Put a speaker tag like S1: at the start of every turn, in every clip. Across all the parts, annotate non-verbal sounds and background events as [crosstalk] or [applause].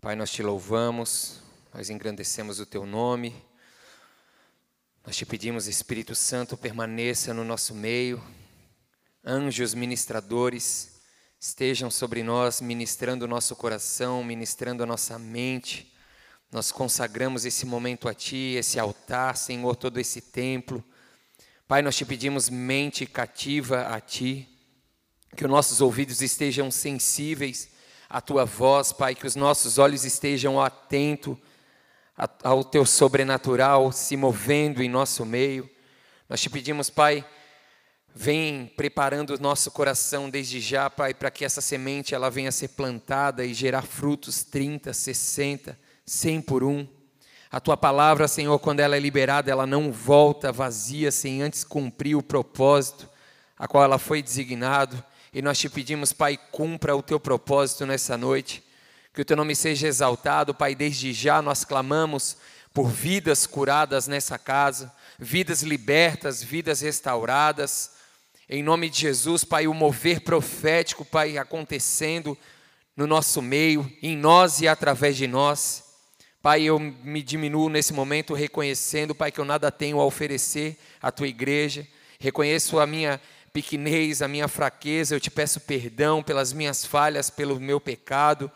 S1: Pai, nós te louvamos, nós engrandecemos o teu nome. Nós te pedimos, Espírito Santo, permaneça no nosso meio. Anjos ministradores estejam sobre nós, ministrando o nosso coração, ministrando a nossa mente. Nós consagramos esse momento a Ti, esse altar, Senhor, todo esse templo. Pai, nós te pedimos mente cativa a Ti, que os nossos ouvidos estejam sensíveis à Tua voz, Pai, que os nossos olhos estejam atentos ao Teu sobrenatural se movendo em nosso meio. Nós te pedimos, Pai, vem preparando o nosso coração desde já, Pai, para que essa semente ela venha a ser plantada e gerar frutos 30, 60, 100 por um. A tua palavra, Senhor, quando ela é liberada, ela não volta vazia sem antes cumprir o propósito a qual ela foi designado. E nós te pedimos, Pai, cumpra o teu propósito nessa noite. Que o teu nome seja exaltado, Pai. Desde já nós clamamos por vidas curadas nessa casa, vidas libertas, vidas restauradas. Em nome de Jesus, Pai, o mover profético, Pai, acontecendo no nosso meio, em nós e através de nós. Pai, eu me diminuo nesse momento reconhecendo, Pai, que eu nada tenho a oferecer à tua igreja. Reconheço a minha pequenez, a minha fraqueza. Eu te peço perdão pelas minhas falhas, pelo meu pecado.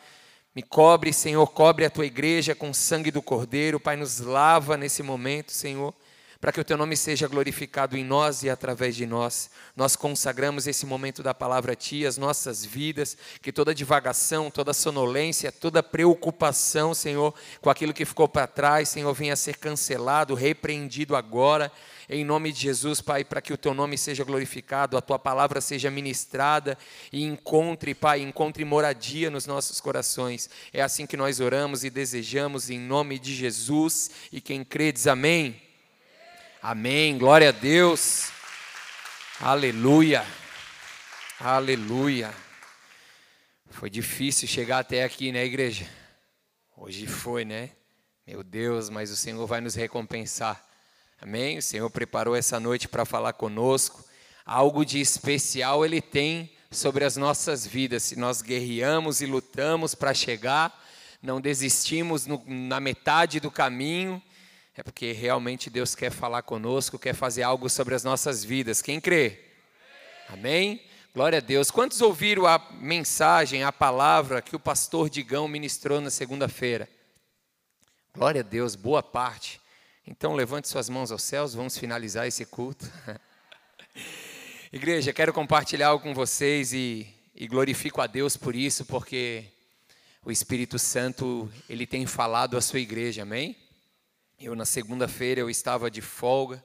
S1: Me cobre, Senhor, cobre a tua igreja com o sangue do Cordeiro. Pai, nos lava nesse momento, Senhor para que o teu nome seja glorificado em nós e através de nós. Nós consagramos esse momento da palavra a ti, as nossas vidas, que toda divagação, toda sonolência, toda preocupação, Senhor, com aquilo que ficou para trás, Senhor, venha a ser cancelado, repreendido agora. Em nome de Jesus, Pai, para que o teu nome seja glorificado, a tua palavra seja ministrada e encontre, Pai, encontre moradia nos nossos corações. É assim que nós oramos e desejamos em nome de Jesus. E quem crê diz amém. Amém. Glória a Deus. Aleluia. Aleluia. Foi difícil chegar até aqui, né, igreja? Hoje foi, né? Meu Deus, mas o Senhor vai nos recompensar. Amém? O Senhor preparou essa noite para falar conosco. Algo de especial Ele tem sobre as nossas vidas. Se nós guerreamos e lutamos para chegar, não desistimos no, na metade do caminho, é porque realmente Deus quer falar conosco, quer fazer algo sobre as nossas vidas. Quem crê? Amém? Glória a Deus. Quantos ouviram a mensagem, a palavra que o pastor Digão ministrou na segunda-feira? Glória a Deus, boa parte. Então levante suas mãos aos céus, vamos finalizar esse culto. [laughs] Igreja, quero compartilhar algo com vocês e, e glorifico a Deus por isso, porque o Espírito Santo, ele tem falado à sua igreja, amém? Eu, na segunda-feira, eu estava de folga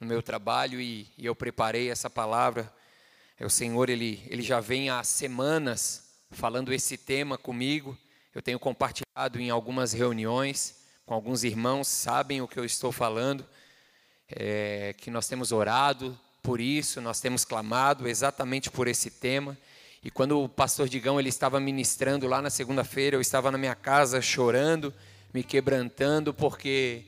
S1: no meu trabalho e, e, eu preparei essa palavra. É, o Senhor, ele, ele já vem há semanas falando esse tema comigo. Eu tenho compartilhado em algumas reuniões com alguns irmãos, sabem o que eu estou falando, é, que nós temos orado por isso, nós temos clamado exatamente por esse tema. E quando o pastor Digão ele estava ministrando lá na segunda-feira, eu estava na minha casa chorando, me quebrantando, porque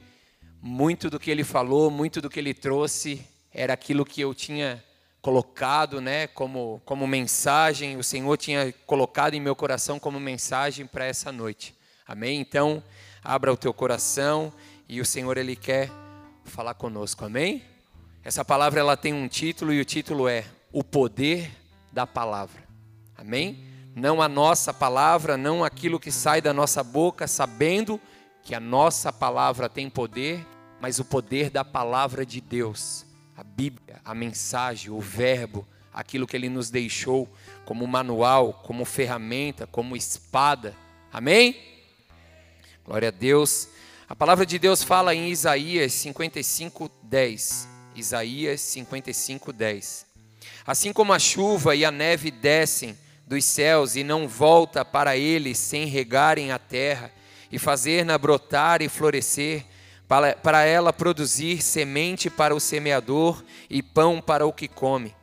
S1: muito do que ele falou, muito do que ele trouxe era aquilo que eu tinha colocado, né, como como mensagem, o Senhor tinha colocado em meu coração como mensagem para essa noite. Amém? Então, abra o teu coração e o Senhor ele quer falar conosco. Amém? Essa palavra ela tem um título e o título é O poder da palavra. Amém? Não a nossa palavra, não aquilo que sai da nossa boca, sabendo que a nossa palavra tem poder, mas o poder da palavra de Deus, a Bíblia, a mensagem, o verbo, aquilo que ele nos deixou como manual, como ferramenta, como espada. Amém? Glória a Deus. A palavra de Deus fala em Isaías 55, 10. Isaías 55, 10. Assim como a chuva e a neve descem dos céus e não volta para eles sem regarem a terra e fazer-na brotar e florescer, para, para ela produzir semente para o semeador e pão para o que come.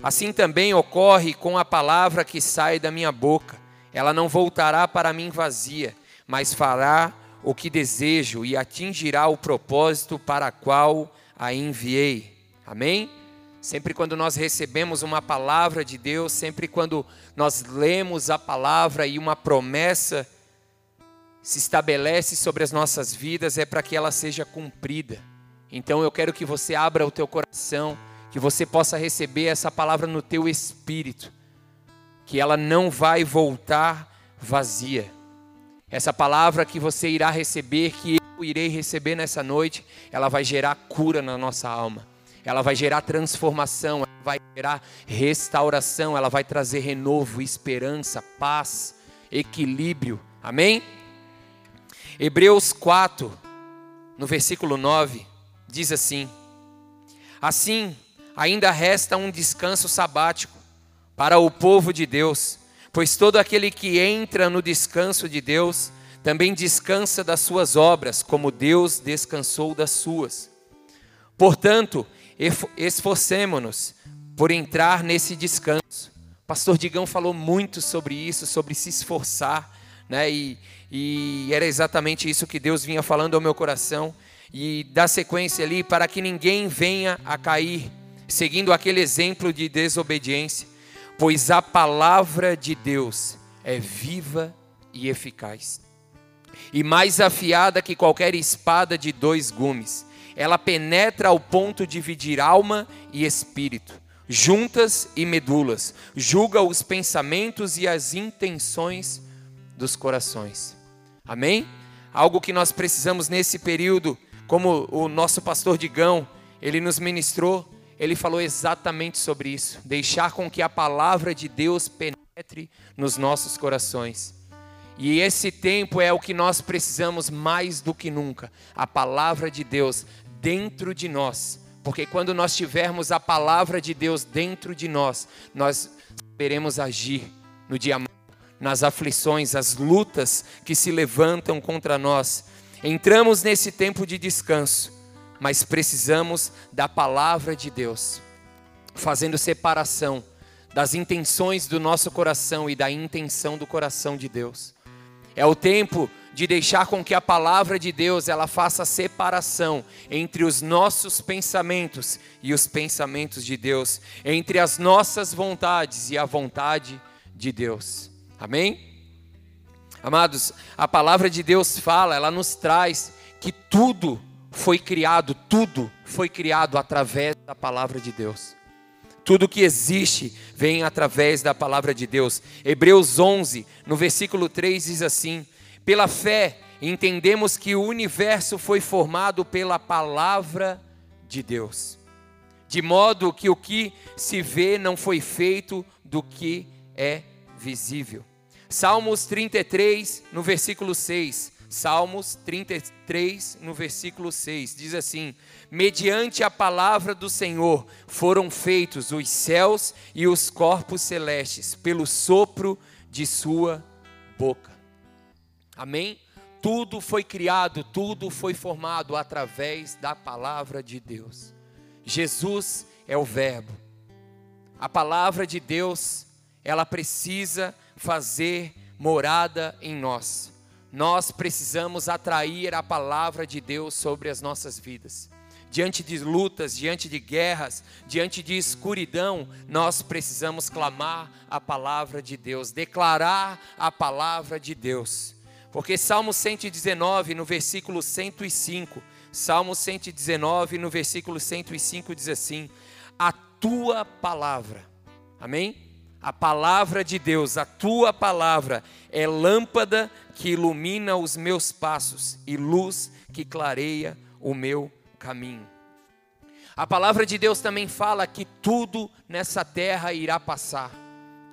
S1: Assim também ocorre com a palavra que sai da minha boca. Ela não voltará para mim vazia, mas fará o que desejo e atingirá o propósito para qual a enviei. Amém? Sempre quando nós recebemos uma palavra de Deus, sempre quando nós lemos a palavra e uma promessa se estabelece sobre as nossas vidas é para que ela seja cumprida. Então eu quero que você abra o teu coração, que você possa receber essa palavra no teu espírito, que ela não vai voltar vazia. Essa palavra que você irá receber, que eu irei receber nessa noite, ela vai gerar cura na nossa alma. Ela vai gerar transformação, ela vai gerar restauração, ela vai trazer renovo, esperança, paz, equilíbrio. Amém? Hebreus 4, no versículo 9, diz assim: Assim, ainda resta um descanso sabático para o povo de Deus, pois todo aquele que entra no descanso de Deus também descansa das suas obras, como Deus descansou das suas. Portanto, esforcemo-nos por entrar nesse descanso. Pastor Digão falou muito sobre isso, sobre se esforçar, né? E, e era exatamente isso que Deus vinha falando ao meu coração. E dá sequência ali para que ninguém venha a cair, seguindo aquele exemplo de desobediência, pois a palavra de Deus é viva e eficaz, e mais afiada que qualquer espada de dois gumes. Ela penetra ao ponto de dividir alma e espírito, juntas e medulas, julga os pensamentos e as intenções dos corações. Amém? Algo que nós precisamos nesse período, como o nosso pastor Digão, ele nos ministrou, ele falou exatamente sobre isso. Deixar com que a palavra de Deus penetre nos nossos corações. E esse tempo é o que nós precisamos mais do que nunca. A palavra de Deus dentro de nós. Porque quando nós tivermos a palavra de Deus dentro de nós, nós saberemos agir no dia nas aflições, as lutas que se levantam contra nós. Entramos nesse tempo de descanso, mas precisamos da palavra de Deus, fazendo separação das intenções do nosso coração e da intenção do coração de Deus. É o tempo de deixar com que a palavra de Deus ela faça separação entre os nossos pensamentos e os pensamentos de Deus, entre as nossas vontades e a vontade de Deus. Amém? Amados, a palavra de Deus fala, ela nos traz que tudo foi criado, tudo foi criado através da palavra de Deus. Tudo que existe vem através da palavra de Deus. Hebreus 11, no versículo 3 diz assim: Pela fé entendemos que o universo foi formado pela palavra de Deus, de modo que o que se vê não foi feito do que é visível. Salmos 33, no versículo 6. Salmos 33, no versículo 6, diz assim: Mediante a palavra do Senhor foram feitos os céus e os corpos celestes, pelo sopro de Sua boca. Amém? Tudo foi criado, tudo foi formado através da palavra de Deus. Jesus é o Verbo. A palavra de Deus, ela precisa fazer morada em nós. Nós precisamos atrair a palavra de Deus sobre as nossas vidas. Diante de lutas, diante de guerras, diante de escuridão, nós precisamos clamar a palavra de Deus, declarar a palavra de Deus. Porque Salmo 119, no versículo 105, Salmo 119, no versículo 105 diz assim: A tua palavra, amém? A palavra de Deus, a tua palavra, é lâmpada que ilumina os meus passos e luz que clareia o meu caminho. A palavra de Deus também fala que tudo nessa terra irá passar,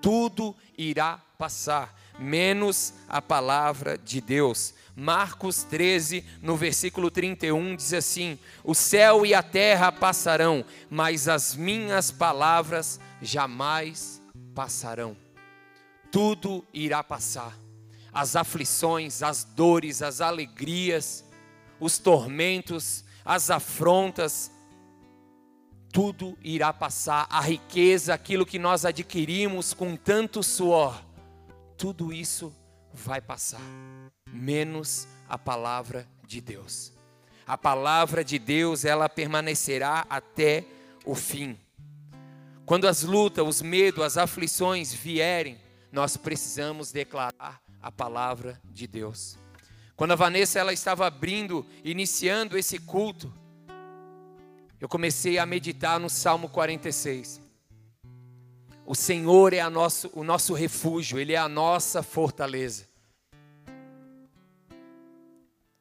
S1: tudo irá passar, menos a palavra de Deus. Marcos 13, no versículo 31, diz assim: O céu e a terra passarão, mas as minhas palavras jamais passarão. Tudo irá passar. As aflições, as dores, as alegrias, os tormentos, as afrontas, tudo irá passar. A riqueza, aquilo que nós adquirimos com tanto suor, tudo isso vai passar, menos a palavra de Deus. A palavra de Deus, ela permanecerá até o fim. Quando as lutas, os medos, as aflições vierem, nós precisamos declarar a palavra de Deus. Quando a Vanessa ela estava abrindo, iniciando esse culto, eu comecei a meditar no Salmo 46. O Senhor é nosso, o nosso refúgio, Ele é a nossa fortaleza.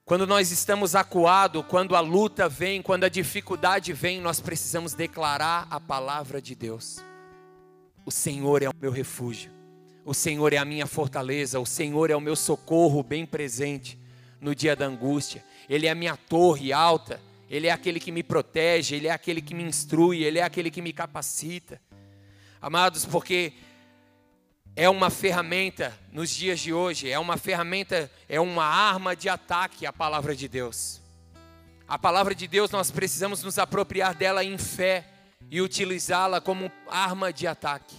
S1: Quando nós estamos acuados, quando a luta vem, quando a dificuldade vem, nós precisamos declarar a palavra de Deus. O Senhor é o meu refúgio, o Senhor é a minha fortaleza, o Senhor é o meu socorro bem presente no dia da angústia, Ele é a minha torre alta, Ele é aquele que me protege, Ele é aquele que me instrui, Ele é aquele que me capacita. Amados, porque é uma ferramenta nos dias de hoje, é uma ferramenta, é uma arma de ataque a palavra de Deus. A palavra de Deus nós precisamos nos apropriar dela em fé e utilizá-la como arma de ataque.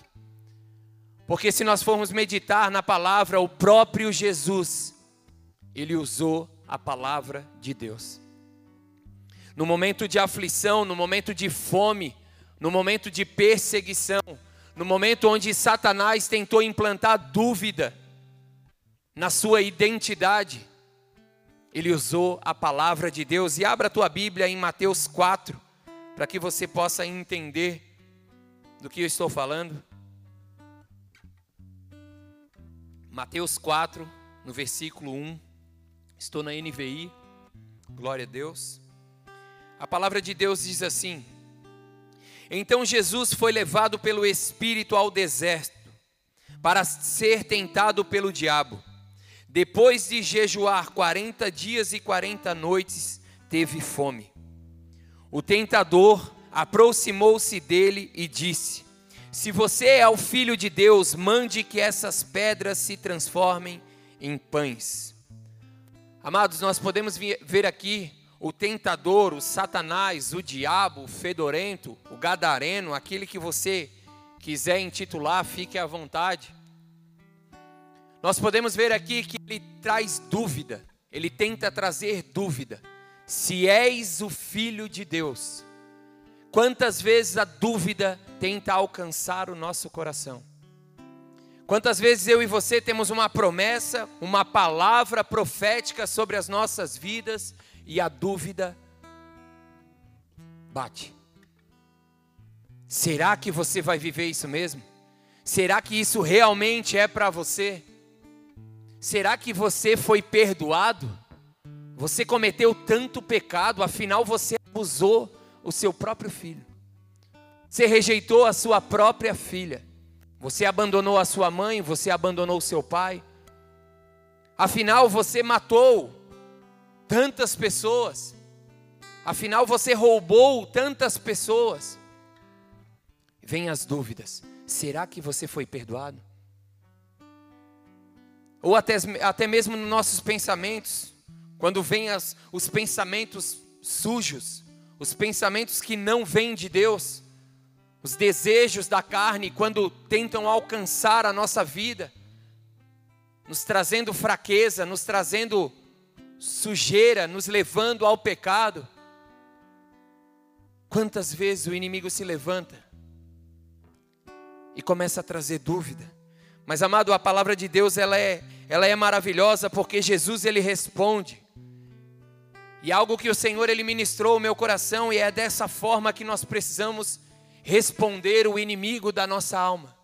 S1: Porque se nós formos meditar na palavra, o próprio Jesus, ele usou a palavra de Deus. No momento de aflição, no momento de fome, no momento de perseguição, no momento onde Satanás tentou implantar dúvida na sua identidade, ele usou a palavra de Deus. E abra a tua Bíblia em Mateus 4, para que você possa entender do que eu estou falando. Mateus 4, no versículo 1. Estou na NVI. Glória a Deus. A palavra de Deus diz assim: Então Jesus foi levado pelo Espírito ao deserto para ser tentado pelo diabo. Depois de jejuar 40 dias e 40 noites, teve fome. O tentador aproximou-se dele e disse: Se você é o filho de Deus, mande que essas pedras se transformem em pães. Amados, nós podemos ver aqui o tentador, o Satanás, o diabo, o fedorento, o gadareno, aquele que você quiser intitular, fique à vontade. Nós podemos ver aqui que ele traz dúvida, ele tenta trazer dúvida se és o filho de Deus. Quantas vezes a dúvida tenta alcançar o nosso coração? Quantas vezes eu e você temos uma promessa, uma palavra profética sobre as nossas vidas e a dúvida bate? Será que você vai viver isso mesmo? Será que isso realmente é para você? Será que você foi perdoado? Você cometeu tanto pecado, afinal você abusou o seu próprio filho. Você rejeitou a sua própria filha. Você abandonou a sua mãe, você abandonou o seu pai. Afinal você matou tantas pessoas. Afinal você roubou tantas pessoas. Vem as dúvidas: será que você foi perdoado? Ou até, até mesmo nos nossos pensamentos, quando vêm os pensamentos sujos, os pensamentos que não vêm de Deus, os desejos da carne, quando tentam alcançar a nossa vida, nos trazendo fraqueza, nos trazendo sujeira, nos levando ao pecado. Quantas vezes o inimigo se levanta e começa a trazer dúvida. Mas amado, a palavra de Deus ela é, ela é maravilhosa porque Jesus ele responde. E algo que o Senhor ele ministrou ao meu coração e é dessa forma que nós precisamos responder o inimigo da nossa alma.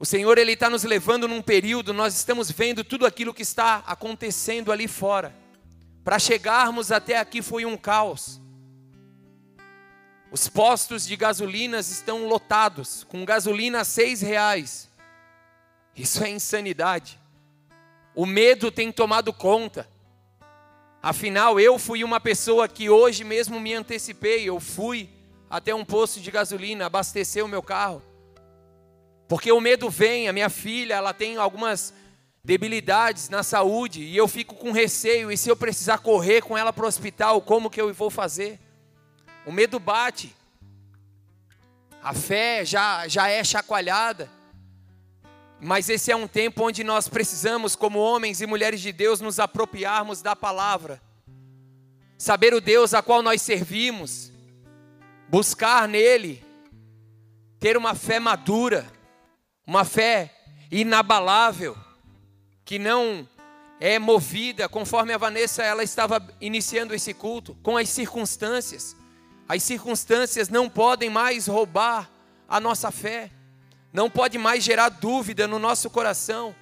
S1: O Senhor ele está nos levando num período, nós estamos vendo tudo aquilo que está acontecendo ali fora. Para chegarmos até aqui foi um caos. Os postos de gasolinas estão lotados, com gasolina a seis reais. Isso é insanidade. O medo tem tomado conta. Afinal, eu fui uma pessoa que hoje mesmo me antecipei, eu fui até um posto de gasolina abastecer o meu carro. Porque o medo vem, a minha filha, ela tem algumas debilidades na saúde e eu fico com receio, e se eu precisar correr com ela para o hospital, como que eu vou fazer? O medo bate. A fé já, já é chacoalhada. Mas esse é um tempo onde nós precisamos, como homens e mulheres de Deus, nos apropriarmos da palavra, saber o Deus a qual nós servimos, buscar nele, ter uma fé madura, uma fé inabalável, que não é movida, conforme a Vanessa ela estava iniciando esse culto, com as circunstâncias. As circunstâncias não podem mais roubar a nossa fé, não pode mais gerar dúvida no nosso coração,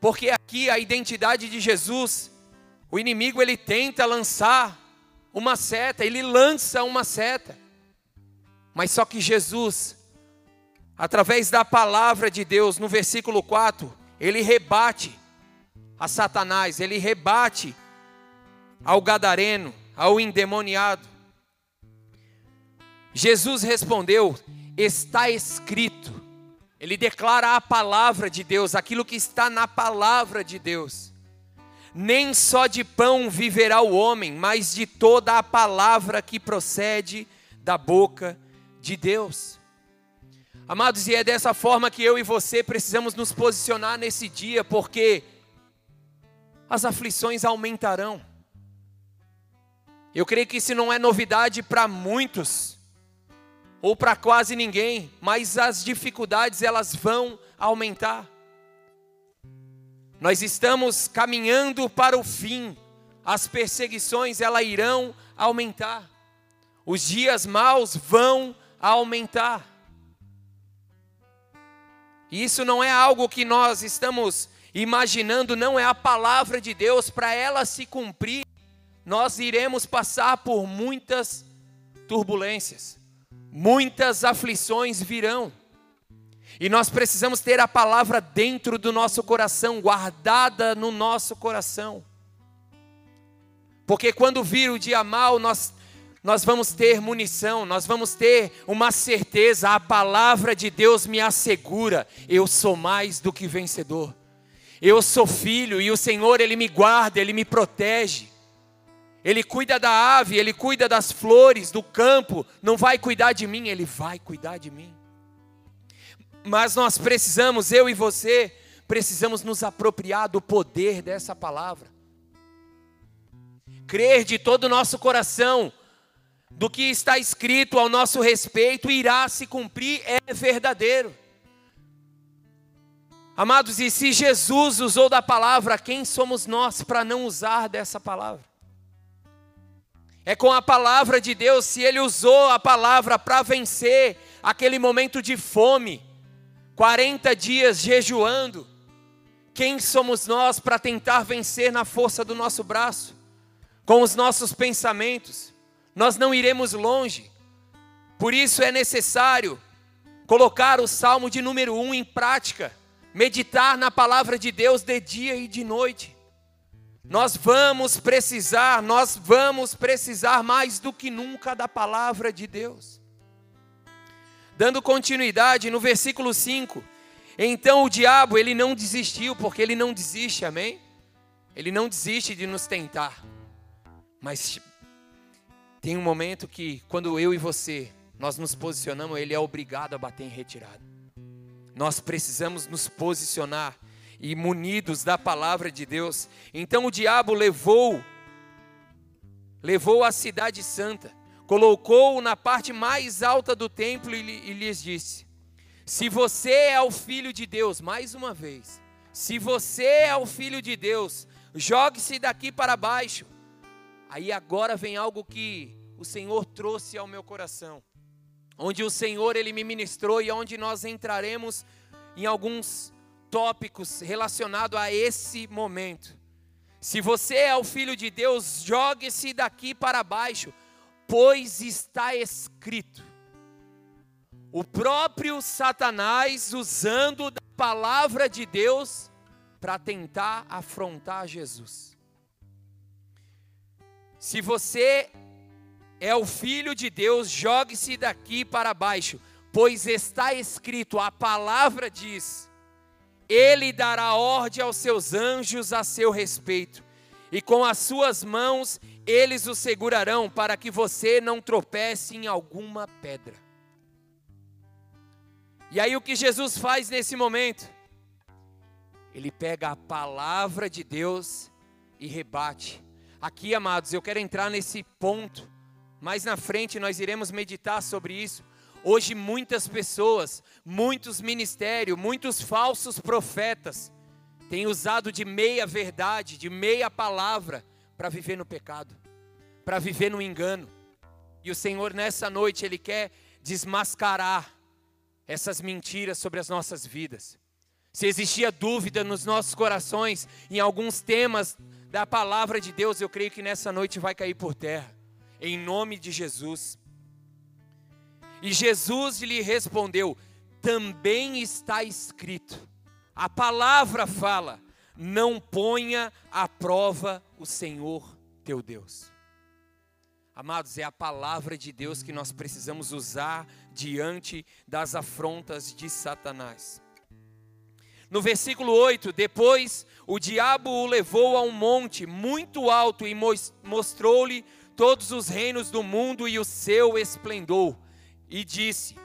S1: porque aqui a identidade de Jesus, o inimigo ele tenta lançar uma seta, ele lança uma seta, mas só que Jesus, através da palavra de Deus, no versículo 4, ele rebate a Satanás, ele rebate ao gadareno, ao endemoniado. Jesus respondeu: Está escrito. Ele declara a palavra de Deus, aquilo que está na palavra de Deus. Nem só de pão viverá o homem, mas de toda a palavra que procede da boca de Deus. Amados, e é dessa forma que eu e você precisamos nos posicionar nesse dia, porque as aflições aumentarão. Eu creio que isso não é novidade para muitos, ou para quase ninguém, mas as dificuldades elas vão aumentar. Nós estamos caminhando para o fim, as perseguições elas irão aumentar, os dias maus vão aumentar. E isso não é algo que nós estamos imaginando, não é a palavra de Deus, para ela se cumprir, nós iremos passar por muitas turbulências, muitas aflições virão. E nós precisamos ter a palavra dentro do nosso coração, guardada no nosso coração. Porque quando vir o dia mal, nós, nós vamos ter munição, nós vamos ter uma certeza, a palavra de Deus me assegura, eu sou mais do que vencedor. Eu sou filho e o Senhor, Ele me guarda, Ele me protege. Ele cuida da ave, Ele cuida das flores, do campo. Não vai cuidar de mim, Ele vai cuidar de mim. Mas nós precisamos, eu e você, precisamos nos apropriar do poder dessa palavra. Crer de todo o nosso coração do que está escrito ao nosso respeito irá se cumprir, é verdadeiro. Amados, e se Jesus usou da palavra, quem somos nós para não usar dessa palavra? É com a palavra de Deus, se ele usou a palavra para vencer aquele momento de fome, 40 dias jejuando, quem somos nós para tentar vencer na força do nosso braço, com os nossos pensamentos? Nós não iremos longe, por isso é necessário colocar o salmo de número 1 em prática meditar na palavra de Deus de dia e de noite. Nós vamos precisar, nós vamos precisar mais do que nunca da palavra de Deus. Dando continuidade no versículo 5. Então o diabo, ele não desistiu, porque ele não desiste, amém? Ele não desiste de nos tentar. Mas tem um momento que, quando eu e você, nós nos posicionamos, ele é obrigado a bater em retirada. Nós precisamos nos posicionar e munidos da palavra de Deus. Então o diabo levou levou a cidade santa, colocou-o na parte mais alta do templo e, e lhes disse: Se você é o filho de Deus, mais uma vez, se você é o filho de Deus, jogue-se daqui para baixo. Aí agora vem algo que o Senhor trouxe ao meu coração onde o Senhor ele me ministrou e onde nós entraremos em alguns tópicos relacionados a esse momento. Se você é o filho de Deus, jogue-se daqui para baixo, pois está escrito. O próprio Satanás usando da palavra de Deus para tentar afrontar Jesus. Se você é o filho de Deus, jogue-se daqui para baixo, pois está escrito, a palavra diz: Ele dará ordem aos seus anjos a seu respeito, e com as suas mãos eles o segurarão, para que você não tropece em alguma pedra. E aí o que Jesus faz nesse momento? Ele pega a palavra de Deus e rebate. Aqui, amados, eu quero entrar nesse ponto mais na frente nós iremos meditar sobre isso. Hoje muitas pessoas, muitos ministérios, muitos falsos profetas tem usado de meia verdade, de meia palavra, para viver no pecado, para viver no engano. E o Senhor, nessa noite, Ele quer desmascarar essas mentiras sobre as nossas vidas. Se existia dúvida nos nossos corações em alguns temas da palavra de Deus, eu creio que nessa noite vai cair por terra, em nome de Jesus. E Jesus lhe respondeu: também está escrito, a palavra fala: não ponha à prova o Senhor teu Deus. Amados, é a palavra de Deus que nós precisamos usar diante das afrontas de Satanás. No versículo 8, depois o diabo o levou a um monte muito alto e mostrou-lhe todos os reinos do mundo e o seu esplendor, e disse: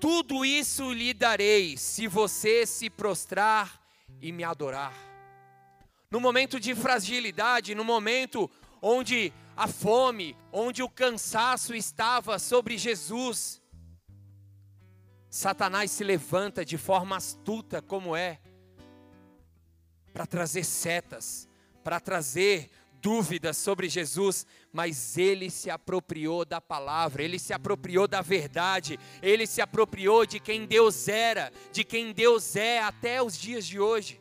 S1: tudo isso lhe darei se você se prostrar e me adorar. No momento de fragilidade, no momento onde a fome, onde o cansaço estava sobre Jesus, Satanás se levanta de forma astuta, como é, para trazer setas, para trazer dúvidas sobre Jesus, mas ele se apropriou da palavra, ele se apropriou da verdade, ele se apropriou de quem Deus era, de quem Deus é até os dias de hoje.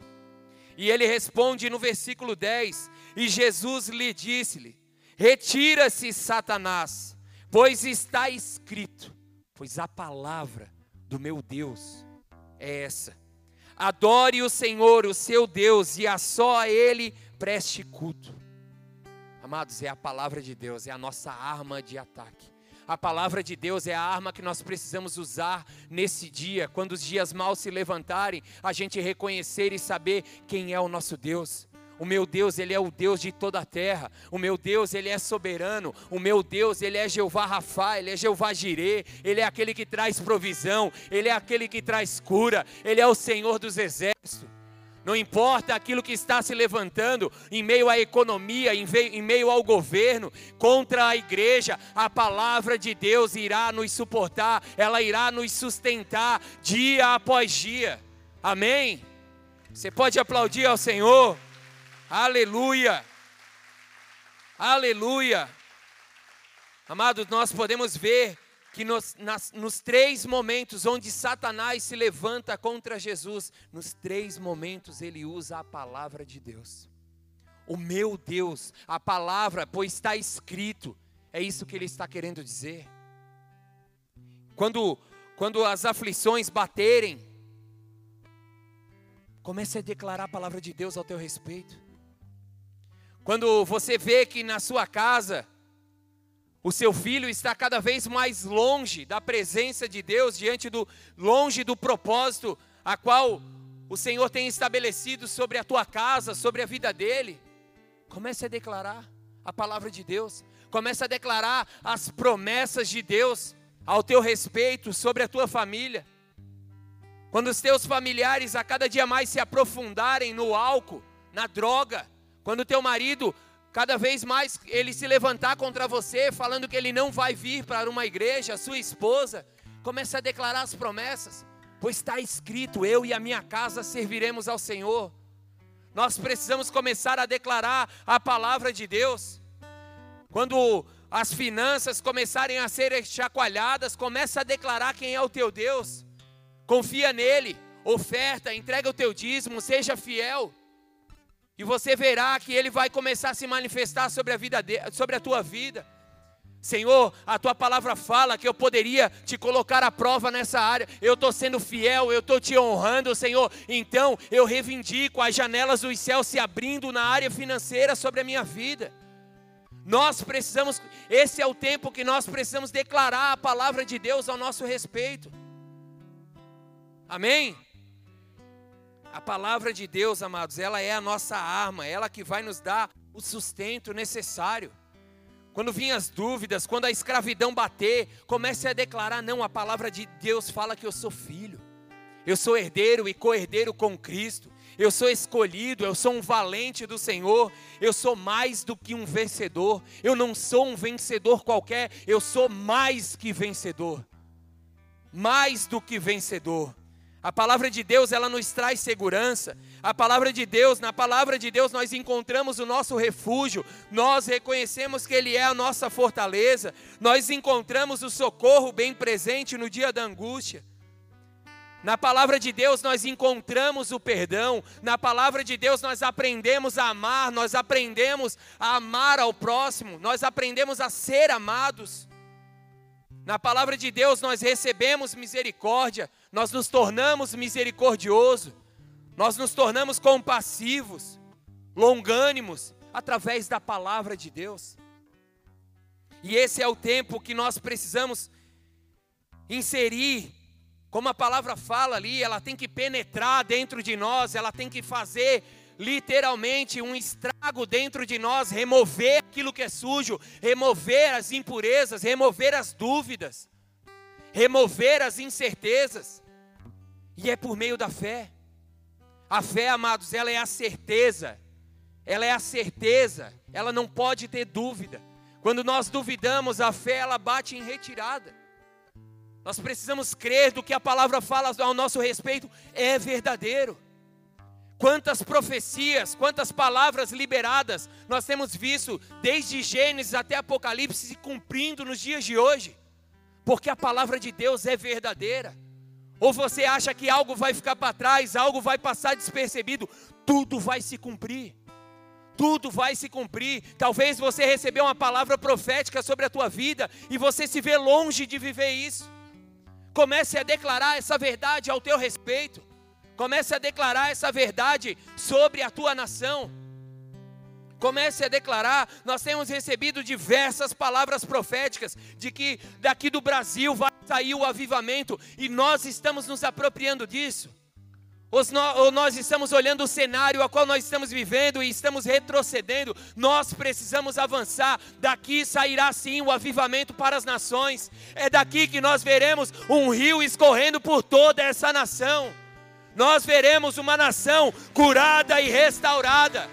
S1: E ele responde no versículo 10: E Jesus lhe disse-lhe: Retira-se, Satanás, pois está escrito, pois a palavra do meu Deus é essa. Adore o Senhor, o seu Deus, e a só a ele preste culto. Amados, é a palavra de Deus, é a nossa arma de ataque. A palavra de Deus é a arma que nós precisamos usar nesse dia, quando os dias mal se levantarem, a gente reconhecer e saber quem é o nosso Deus. O meu Deus, ele é o Deus de toda a terra. O meu Deus, ele é soberano. O meu Deus, ele é Jeová Rafa, ele é Jeová Jirê, ele é aquele que traz provisão, ele é aquele que traz cura, ele é o Senhor dos exércitos não importa aquilo que está se levantando em meio à economia, em meio ao governo, contra a igreja, a palavra de Deus irá nos suportar, ela irá nos sustentar dia após dia. Amém? Você pode aplaudir ao Senhor? Aleluia! Aleluia! Amados, nós podemos ver que nos, nas, nos três momentos onde Satanás se levanta contra Jesus, nos três momentos ele usa a palavra de Deus. O meu Deus, a palavra, pois está escrito, é isso que ele está querendo dizer. Quando, quando as aflições baterem, comece a declarar a palavra de Deus ao teu respeito. Quando você vê que na sua casa, o seu filho está cada vez mais longe da presença de Deus, diante do longe do propósito a qual o Senhor tem estabelecido sobre a tua casa, sobre a vida dele. Comece a declarar a palavra de Deus. Comece a declarar as promessas de Deus ao teu respeito sobre a tua família. Quando os teus familiares a cada dia mais se aprofundarem no álcool, na droga, quando teu marido cada vez mais ele se levantar contra você, falando que ele não vai vir para uma igreja, sua esposa, comece a declarar as promessas, pois está escrito: eu e a minha casa serviremos ao Senhor. Nós precisamos começar a declarar a palavra de Deus. Quando as finanças começarem a ser chacoalhadas, comece a declarar quem é o teu Deus. Confia nele, oferta, entrega o teu dízimo, seja fiel. E você verá que ele vai começar a se manifestar sobre a vida de, sobre a tua vida. Senhor, a tua palavra fala que eu poderia te colocar à prova nessa área. Eu estou sendo fiel, eu estou te honrando, Senhor. Então eu reivindico as janelas dos céus se abrindo na área financeira sobre a minha vida. Nós precisamos, esse é o tempo que nós precisamos declarar a palavra de Deus ao nosso respeito. Amém? A palavra de Deus, amados, ela é a nossa arma, ela que vai nos dar o sustento necessário. Quando vinham as dúvidas, quando a escravidão bater, comece a declarar: não, a palavra de Deus fala que eu sou filho, eu sou herdeiro e co-herdeiro com Cristo, eu sou escolhido, eu sou um valente do Senhor, eu sou mais do que um vencedor, eu não sou um vencedor qualquer, eu sou mais que vencedor. Mais do que vencedor. A palavra de Deus, ela nos traz segurança. A palavra de Deus, na palavra de Deus nós encontramos o nosso refúgio. Nós reconhecemos que ele é a nossa fortaleza. Nós encontramos o socorro bem presente no dia da angústia. Na palavra de Deus nós encontramos o perdão, na palavra de Deus nós aprendemos a amar, nós aprendemos a amar ao próximo, nós aprendemos a ser amados. Na palavra de Deus nós recebemos misericórdia, nós nos tornamos misericordioso, nós nos tornamos compassivos, longânimos, através da palavra de Deus. E esse é o tempo que nós precisamos inserir, como a palavra fala ali, ela tem que penetrar dentro de nós, ela tem que fazer literalmente um estrago dentro de nós, remover aquilo que é sujo, remover as impurezas, remover as dúvidas, remover as incertezas. E é por meio da fé. A fé, amados, ela é a certeza. Ela é a certeza, ela não pode ter dúvida. Quando nós duvidamos, a fé ela bate em retirada. Nós precisamos crer do que a palavra fala ao nosso respeito é verdadeiro. Quantas profecias, quantas palavras liberadas nós temos visto desde Gênesis até Apocalipse se cumprindo nos dias de hoje, porque a palavra de Deus é verdadeira. Ou você acha que algo vai ficar para trás, algo vai passar despercebido? Tudo vai se cumprir. Tudo vai se cumprir. Talvez você recebeu uma palavra profética sobre a tua vida e você se vê longe de viver isso. Comece a declarar essa verdade ao teu respeito. Comece a declarar essa verdade sobre a tua nação. Comece a declarar, nós temos recebido diversas palavras proféticas de que daqui do Brasil vai sair o avivamento e nós estamos nos apropriando disso. Ou nós estamos olhando o cenário a qual nós estamos vivendo e estamos retrocedendo, nós precisamos avançar. Daqui sairá sim o avivamento para as nações. É daqui que nós veremos um rio escorrendo por toda essa nação nós veremos uma nação curada e restaurada.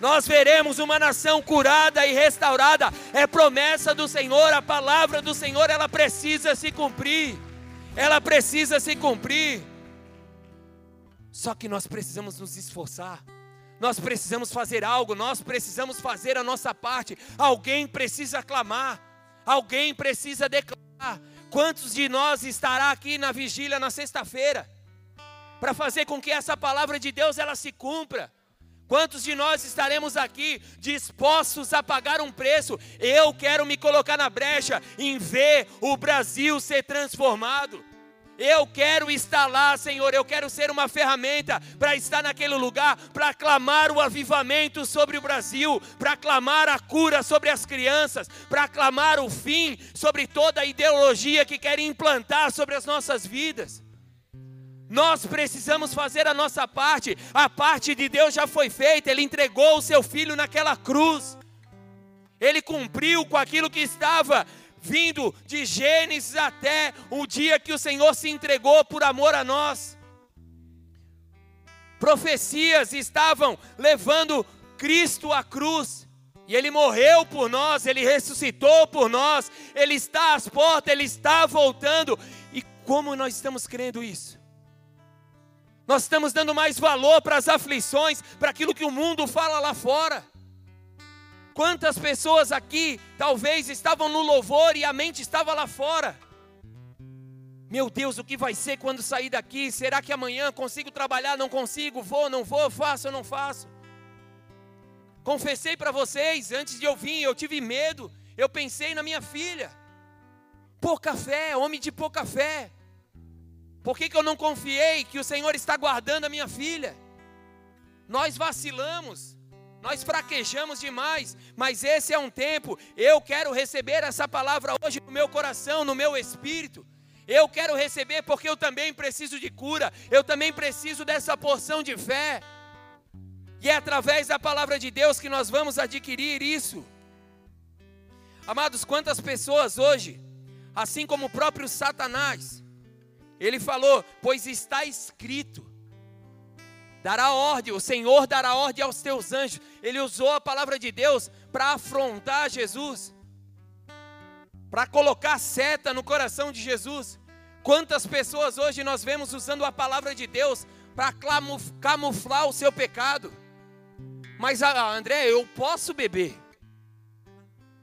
S1: Nós veremos uma nação curada e restaurada. É promessa do Senhor, a palavra do Senhor, ela precisa se cumprir. Ela precisa se cumprir. Só que nós precisamos nos esforçar. Nós precisamos fazer algo, nós precisamos fazer a nossa parte. Alguém precisa clamar. Alguém precisa declarar. Quantos de nós estará aqui na vigília na sexta-feira? Para fazer com que essa palavra de Deus ela se cumpra. Quantos de nós estaremos aqui dispostos a pagar um preço? Eu quero me colocar na brecha em ver o Brasil ser transformado. Eu quero estar lá, Senhor. Eu quero ser uma ferramenta para estar naquele lugar, para clamar o avivamento sobre o Brasil, para clamar a cura sobre as crianças, para clamar o fim sobre toda a ideologia que querem implantar sobre as nossas vidas. Nós precisamos fazer a nossa parte. A parte de Deus já foi feita. Ele entregou o seu filho naquela cruz. Ele cumpriu com aquilo que estava vindo de Gênesis até o dia que o Senhor se entregou por amor a nós. Profecias estavam levando Cristo à cruz. E ele morreu por nós, ele ressuscitou por nós, ele está às portas, ele está voltando. E como nós estamos crendo isso? Nós estamos dando mais valor para as aflições, para aquilo que o mundo fala lá fora. Quantas pessoas aqui talvez estavam no louvor e a mente estava lá fora? Meu Deus, o que vai ser quando sair daqui? Será que amanhã consigo trabalhar? Não consigo? Vou, não vou? Faço não faço? Confessei para vocês, antes de eu vir, eu tive medo. Eu pensei na minha filha. Pouca fé, homem de pouca fé. Por que, que eu não confiei que o Senhor está guardando a minha filha? Nós vacilamos, nós fraquejamos demais, mas esse é um tempo. Eu quero receber essa palavra hoje no meu coração, no meu espírito. Eu quero receber porque eu também preciso de cura, eu também preciso dessa porção de fé. E é através da palavra de Deus que nós vamos adquirir isso. Amados, quantas pessoas hoje, assim como o próprio Satanás, ele falou: Pois está escrito, dará ordem, o Senhor dará ordem aos teus anjos. Ele usou a palavra de Deus para afrontar Jesus, para colocar seta no coração de Jesus. Quantas pessoas hoje nós vemos usando a palavra de Deus para camuflar o seu pecado? Mas, ah, André, eu posso beber.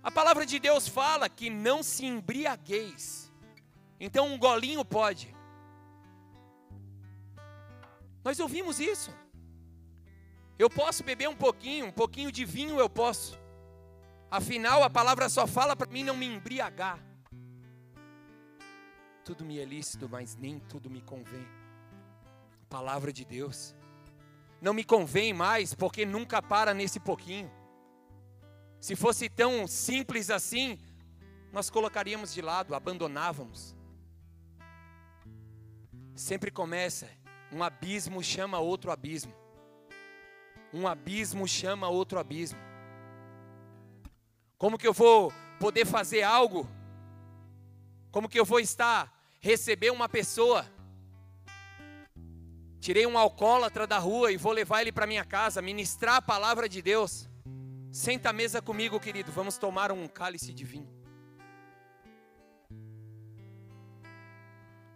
S1: A palavra de Deus fala que não se embriagueis. Então um golinho pode. Nós ouvimos isso. Eu posso beber um pouquinho, um pouquinho de vinho eu posso. Afinal, a palavra só fala para mim não me embriagar. Tudo me é lícito, mas nem tudo me convém. Palavra de Deus. Não me convém mais, porque nunca para nesse pouquinho. Se fosse tão simples assim, nós colocaríamos de lado, abandonávamos. Sempre começa, um abismo chama outro abismo. Um abismo chama outro abismo. Como que eu vou poder fazer algo? Como que eu vou estar receber uma pessoa? Tirei um alcoólatra da rua e vou levar ele para minha casa, ministrar a palavra de Deus. Senta à mesa comigo, querido, vamos tomar um cálice de vinho.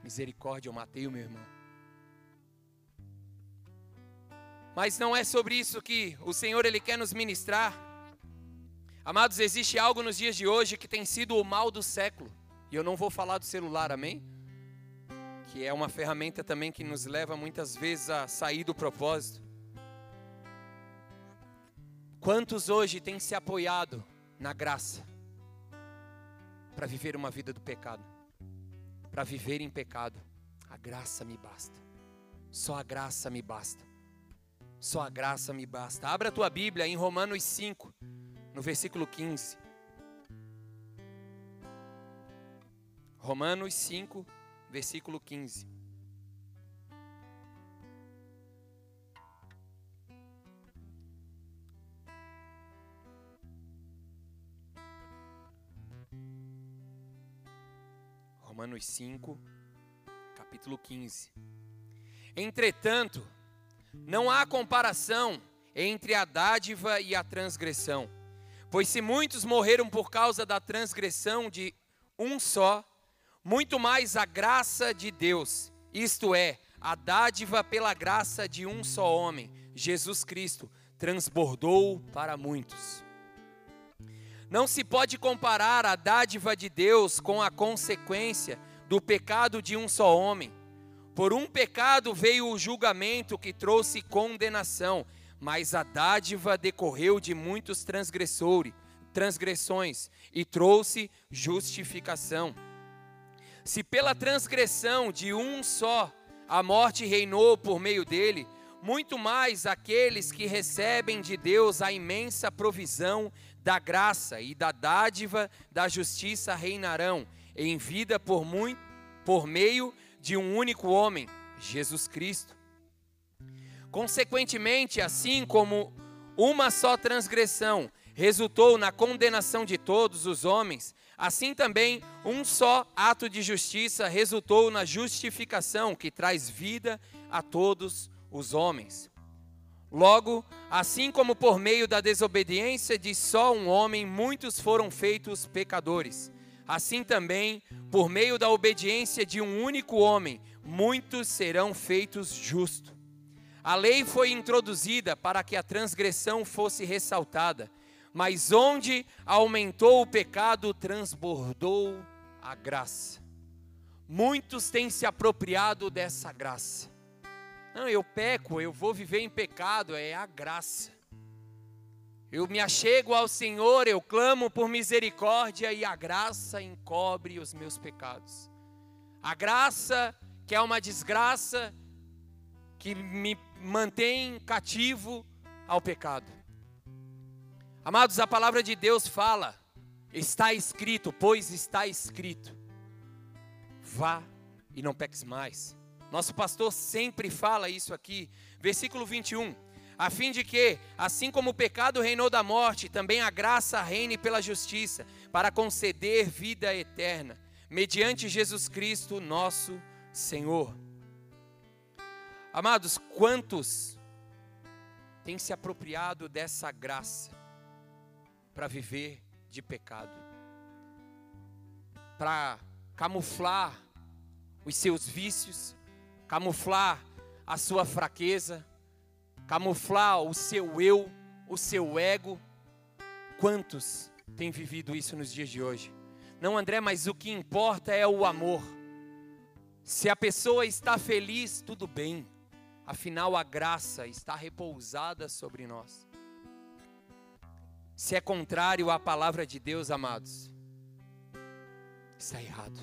S1: Misericórdia, eu matei o meu irmão. Mas não é sobre isso que o Senhor ele quer nos ministrar. Amados, existe algo nos dias de hoje que tem sido o mal do século. E eu não vou falar do celular, amém? Que é uma ferramenta também que nos leva muitas vezes a sair do propósito. Quantos hoje têm se apoiado na graça para viver uma vida do pecado? Para viver em pecado. A graça me basta. Só a graça me basta. Só a graça me basta. Abra a tua Bíblia em Romanos 5, no versículo 15. Romanos 5, versículo 15. Romanos 5, capítulo 15. Entretanto, não há comparação entre a dádiva e a transgressão. Pois se muitos morreram por causa da transgressão de um só, muito mais a graça de Deus, isto é, a dádiva pela graça de um só homem, Jesus Cristo, transbordou para muitos. Não se pode comparar a dádiva de Deus com a consequência do pecado de um só homem. Por um pecado veio o julgamento que trouxe condenação, mas a dádiva decorreu de muitos transgressores, transgressões e trouxe justificação. Se pela transgressão de um só a morte reinou por meio dele, muito mais aqueles que recebem de Deus a imensa provisão da graça e da dádiva da justiça reinarão em vida por muito por meio de um único homem, Jesus Cristo. Consequentemente, assim como uma só transgressão resultou na condenação de todos os homens, assim também um só ato de justiça resultou na justificação que traz vida a todos os homens. Logo, assim como por meio da desobediência de só um homem muitos foram feitos pecadores, assim também, por meio da obediência de um único homem, muitos serão feitos justos. A lei foi introduzida para que a transgressão fosse ressaltada, mas onde aumentou o pecado, transbordou a graça. Muitos têm se apropriado dessa graça. Não, eu peco, eu vou viver em pecado, é a graça. Eu me achego ao Senhor, eu clamo por misericórdia e a graça encobre os meus pecados. A graça, que é uma desgraça, que me mantém cativo ao pecado. Amados, a palavra de Deus fala, está escrito, pois está escrito: vá e não peques mais. Nosso pastor sempre fala isso aqui. Versículo 21. A fim de que, assim como o pecado reinou da morte, também a graça reine pela justiça, para conceder vida eterna, mediante Jesus Cristo, nosso Senhor. Amados, quantos têm se apropriado dessa graça para viver de pecado? Para camuflar os seus vícios, camuflar a sua fraqueza, camuflar o seu eu, o seu ego. Quantos têm vivido isso nos dias de hoje? Não, André, mas o que importa é o amor. Se a pessoa está feliz, tudo bem. Afinal, a graça está repousada sobre nós. Se é contrário à palavra de Deus, amados, está errado.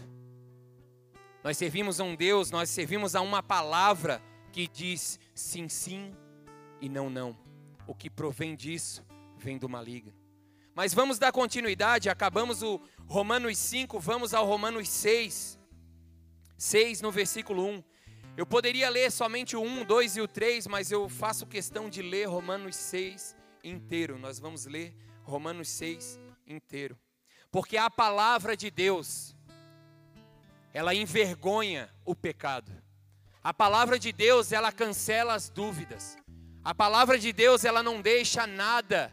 S1: Nós servimos a um Deus, nós servimos a uma palavra que diz sim, sim e não, não. O que provém disso vem do maligno. Mas vamos dar continuidade, acabamos o Romanos 5, vamos ao Romanos 6. 6 no versículo 1. Eu poderia ler somente o 1, 2 e o 3, mas eu faço questão de ler Romanos 6 inteiro. Nós vamos ler Romanos 6 inteiro. Porque a palavra de Deus, ela envergonha o pecado. A palavra de Deus, ela cancela as dúvidas. A palavra de Deus, ela não deixa nada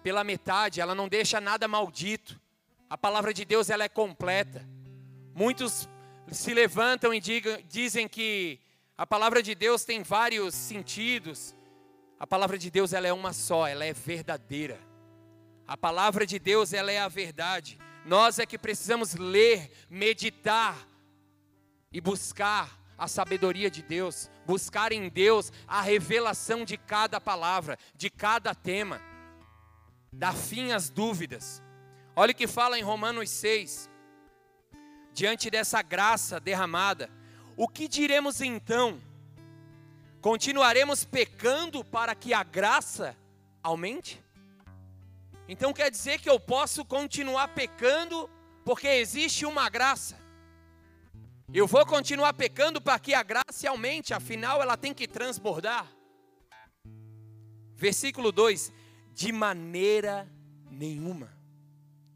S1: pela metade, ela não deixa nada maldito. A palavra de Deus ela é completa. Muitos se levantam e diga, dizem que a palavra de Deus tem vários sentidos. A palavra de Deus ela é uma só, ela é verdadeira. A palavra de Deus ela é a verdade. Nós é que precisamos ler, meditar e buscar a sabedoria de Deus, buscar em Deus a revelação de cada palavra, de cada tema dá fim às dúvidas. Olha o que fala em Romanos 6. Diante dessa graça derramada, o que diremos então? Continuaremos pecando para que a graça aumente? Então quer dizer que eu posso continuar pecando porque existe uma graça. Eu vou continuar pecando para que a graça aumente, afinal ela tem que transbordar. Versículo 2: de maneira nenhuma.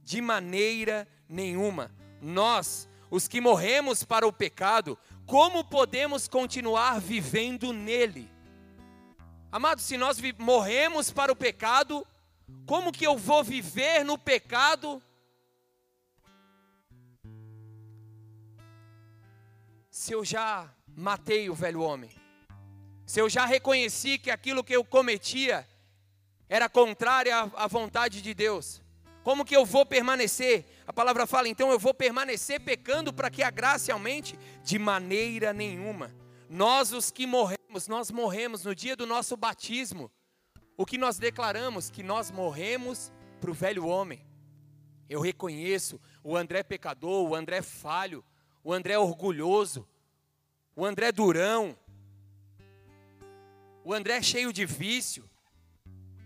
S1: De maneira nenhuma. Nós, os que morremos para o pecado, como podemos continuar vivendo nele? Amados, se nós morremos para o pecado, como que eu vou viver no pecado? Se eu já matei o velho homem, se eu já reconheci que aquilo que eu cometia era contrária à vontade de Deus. Como que eu vou permanecer? A palavra fala, então eu vou permanecer pecando para que a graça aumente? De maneira nenhuma. Nós, os que morremos, nós morremos no dia do nosso batismo. O que nós declaramos? Que nós morremos para o velho homem. Eu reconheço o André pecador, o André falho, o André orgulhoso, o André durão, o André cheio de vício.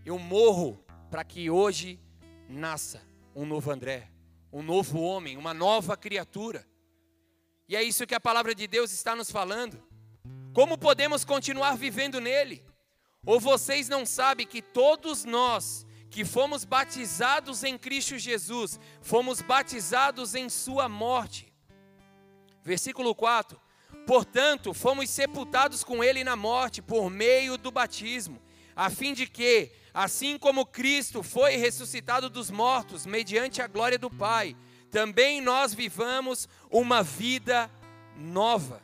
S1: Eu morro para que hoje nasça um novo André, um novo homem, uma nova criatura. E é isso que a palavra de Deus está nos falando. Como podemos continuar vivendo nele? Ou vocês não sabem que todos nós que fomos batizados em Cristo Jesus, fomos batizados em Sua morte? Versículo 4: Portanto, fomos sepultados com Ele na morte por meio do batismo, a fim de que, Assim como Cristo foi ressuscitado dos mortos mediante a glória do Pai, também nós vivamos uma vida nova.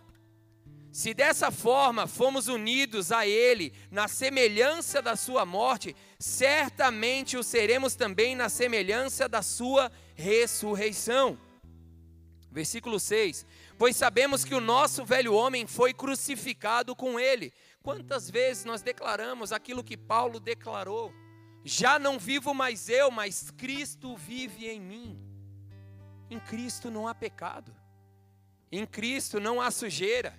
S1: Se dessa forma fomos unidos a Ele na semelhança da Sua morte, certamente o seremos também na semelhança da Sua ressurreição. Versículo 6: Pois sabemos que o nosso velho homem foi crucificado com Ele Quantas vezes nós declaramos aquilo que Paulo declarou? Já não vivo mais eu, mas Cristo vive em mim. Em Cristo não há pecado. Em Cristo não há sujeira.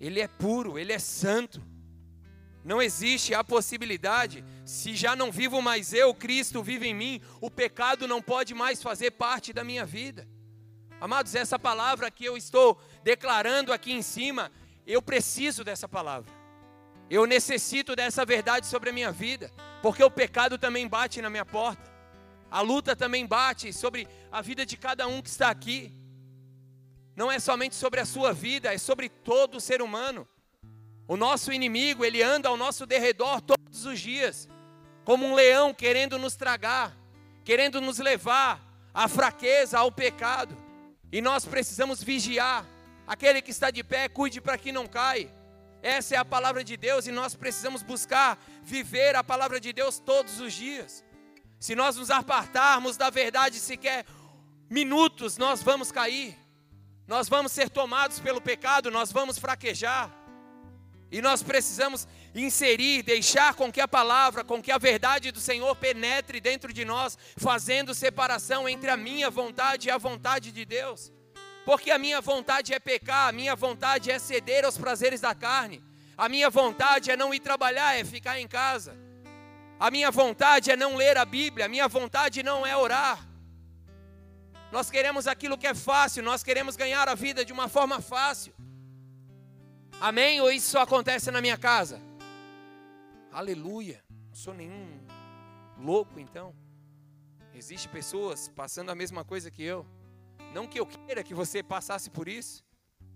S1: Ele é puro, ele é santo. Não existe a possibilidade, se já não vivo mais eu, Cristo vive em mim, o pecado não pode mais fazer parte da minha vida. Amados, essa palavra que eu estou declarando aqui em cima, eu preciso dessa palavra. Eu necessito dessa verdade sobre a minha vida, porque o pecado também bate na minha porta. A luta também bate sobre a vida de cada um que está aqui. Não é somente sobre a sua vida, é sobre todo ser humano. O nosso inimigo, ele anda ao nosso derredor todos os dias, como um leão querendo nos tragar, querendo nos levar à fraqueza, ao pecado. E nós precisamos vigiar. Aquele que está de pé, cuide para que não caia. Essa é a palavra de Deus e nós precisamos buscar viver a palavra de Deus todos os dias. Se nós nos apartarmos da verdade sequer minutos, nós vamos cair. Nós vamos ser tomados pelo pecado, nós vamos fraquejar. E nós precisamos inserir, deixar com que a palavra, com que a verdade do Senhor penetre dentro de nós, fazendo separação entre a minha vontade e a vontade de Deus. Porque a minha vontade é pecar, a minha vontade é ceder aos prazeres da carne, a minha vontade é não ir trabalhar, é ficar em casa. A minha vontade é não ler a Bíblia, a minha vontade não é orar. Nós queremos aquilo que é fácil, nós queremos ganhar a vida de uma forma fácil. Amém? Ou isso só acontece na minha casa? Aleluia. Não sou nenhum louco então. Existem pessoas passando a mesma coisa que eu. Não que eu queira que você passasse por isso.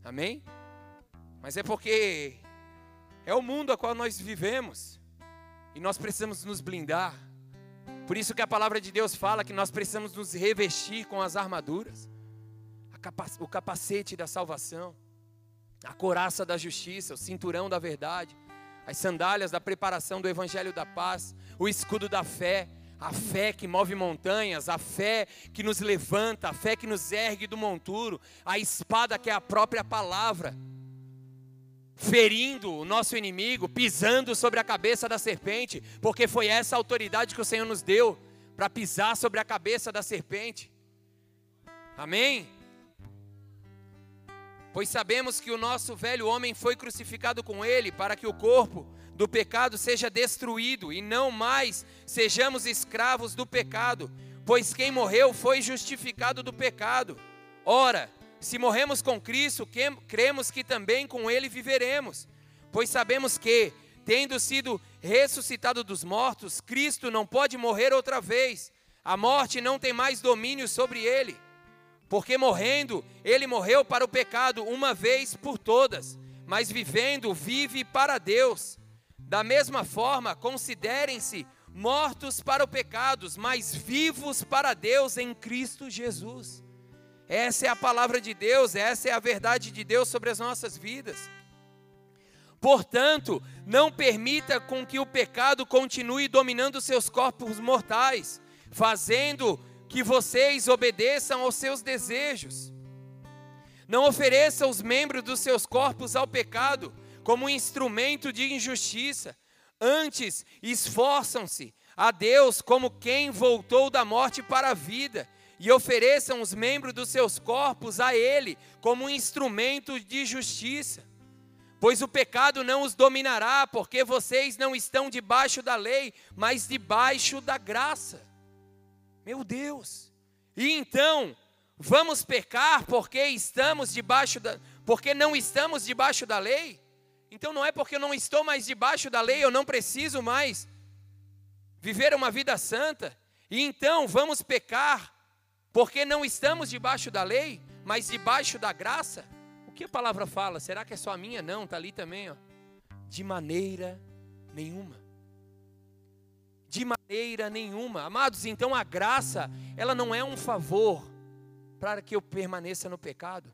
S1: Amém? Mas é porque é o mundo a qual nós vivemos. E nós precisamos nos blindar. Por isso que a palavra de Deus fala que nós precisamos nos revestir com as armaduras, o capacete da salvação, a coraça da justiça, o cinturão da verdade, as sandálias da preparação do evangelho da paz, o escudo da fé, a fé que move montanhas, a fé que nos levanta, a fé que nos ergue do monturo, a espada que é a própria palavra ferindo o nosso inimigo, pisando sobre a cabeça da serpente, porque foi essa autoridade que o Senhor nos deu para pisar sobre a cabeça da serpente. Amém? Pois sabemos que o nosso velho homem foi crucificado com ele, para que o corpo do pecado seja destruído e não mais sejamos escravos do pecado, pois quem morreu foi justificado do pecado. Ora, se morremos com Cristo, cremos que também com Ele viveremos, pois sabemos que, tendo sido ressuscitado dos mortos, Cristo não pode morrer outra vez, a morte não tem mais domínio sobre ele, porque morrendo, ele morreu para o pecado uma vez por todas, mas vivendo, vive para Deus. Da mesma forma, considerem-se mortos para o pecado, mas vivos para Deus em Cristo Jesus. Essa é a palavra de Deus, essa é a verdade de Deus sobre as nossas vidas. Portanto, não permita com que o pecado continue dominando seus corpos mortais, fazendo que vocês obedeçam aos seus desejos. Não ofereça os membros dos seus corpos ao pecado como um instrumento de injustiça. Antes, esforçam-se a Deus como quem voltou da morte para a vida e ofereçam os membros dos seus corpos a Ele como um instrumento de justiça. Pois o pecado não os dominará, porque vocês não estão debaixo da lei, mas debaixo da graça. Meu Deus! E então, vamos pecar porque estamos debaixo da porque não estamos debaixo da lei? Então não é porque eu não estou mais debaixo da lei, eu não preciso mais viver uma vida santa. E então vamos pecar porque não estamos debaixo da lei, mas debaixo da graça. O que a palavra fala? Será que é só a minha? Não, está ali também. Ó. De maneira nenhuma. Maneira nenhuma. Amados, então a graça, ela não é um favor para que eu permaneça no pecado.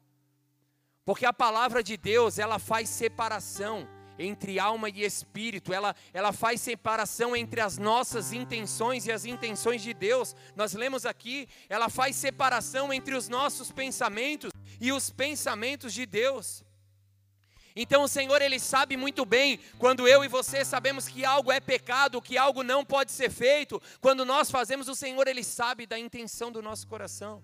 S1: Porque a palavra de Deus, ela faz separação entre alma e espírito, ela, ela faz separação entre as nossas intenções e as intenções de Deus. Nós lemos aqui, ela faz separação entre os nossos pensamentos e os pensamentos de Deus. Então o Senhor ele sabe muito bem quando eu e você sabemos que algo é pecado, que algo não pode ser feito. Quando nós fazemos, o Senhor ele sabe da intenção do nosso coração.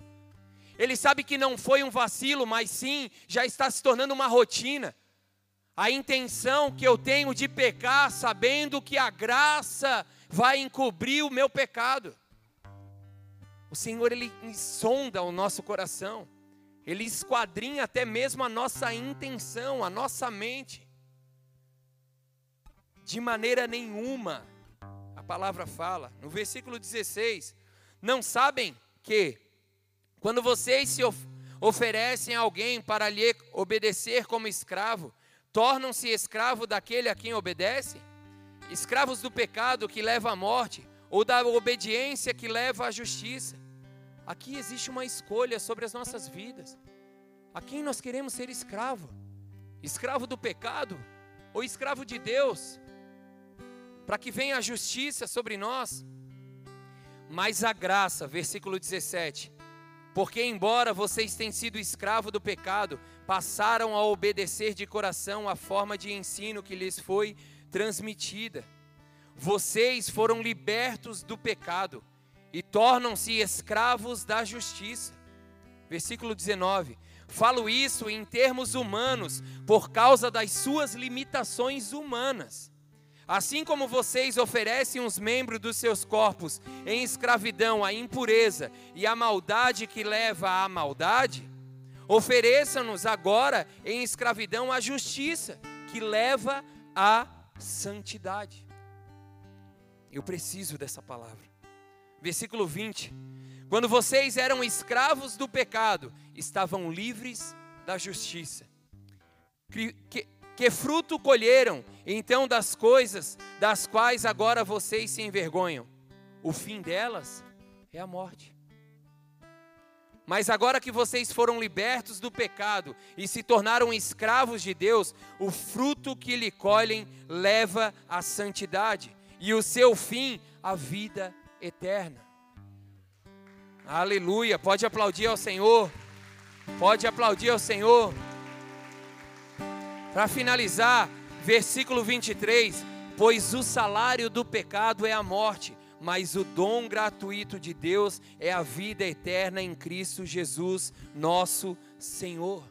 S1: Ele sabe que não foi um vacilo, mas sim já está se tornando uma rotina a intenção que eu tenho de pecar, sabendo que a graça vai encobrir o meu pecado. O Senhor, Ele sonda o nosso coração, Ele esquadrinha até mesmo a nossa intenção, a nossa mente. De maneira nenhuma, a palavra fala, no versículo 16: Não sabem que, quando vocês se of oferecem a alguém para lhe obedecer como escravo, tornam-se escravos daquele a quem obedece? Escravos do pecado que leva à morte, ou da obediência que leva à justiça? Aqui existe uma escolha sobre as nossas vidas. A quem nós queremos ser escravo? Escravo do pecado ou escravo de Deus? Para que venha a justiça sobre nós. Mas a graça, versículo 17. Porque, embora vocês tenham sido escravo do pecado, passaram a obedecer de coração a forma de ensino que lhes foi transmitida. Vocês foram libertos do pecado e tornam-se escravos da justiça. Versículo 19. Falo isso em termos humanos, por causa das suas limitações humanas. Assim como vocês oferecem os membros dos seus corpos em escravidão à impureza e à maldade que leva à maldade, ofereçam-nos agora em escravidão à justiça que leva à santidade. Eu preciso dessa palavra. Versículo 20. Quando vocês eram escravos do pecado, estavam livres da justiça. Que, que, que fruto colheram então das coisas das quais agora vocês se envergonham? O fim delas é a morte. Mas agora que vocês foram libertos do pecado e se tornaram escravos de Deus, o fruto que lhe colhem leva à santidade, e o seu fim, a vida eterna. Aleluia. Pode aplaudir ao Senhor. Pode aplaudir ao Senhor. Para finalizar, versículo 23: Pois o salário do pecado é a morte, mas o dom gratuito de Deus é a vida eterna em Cristo Jesus, nosso Senhor.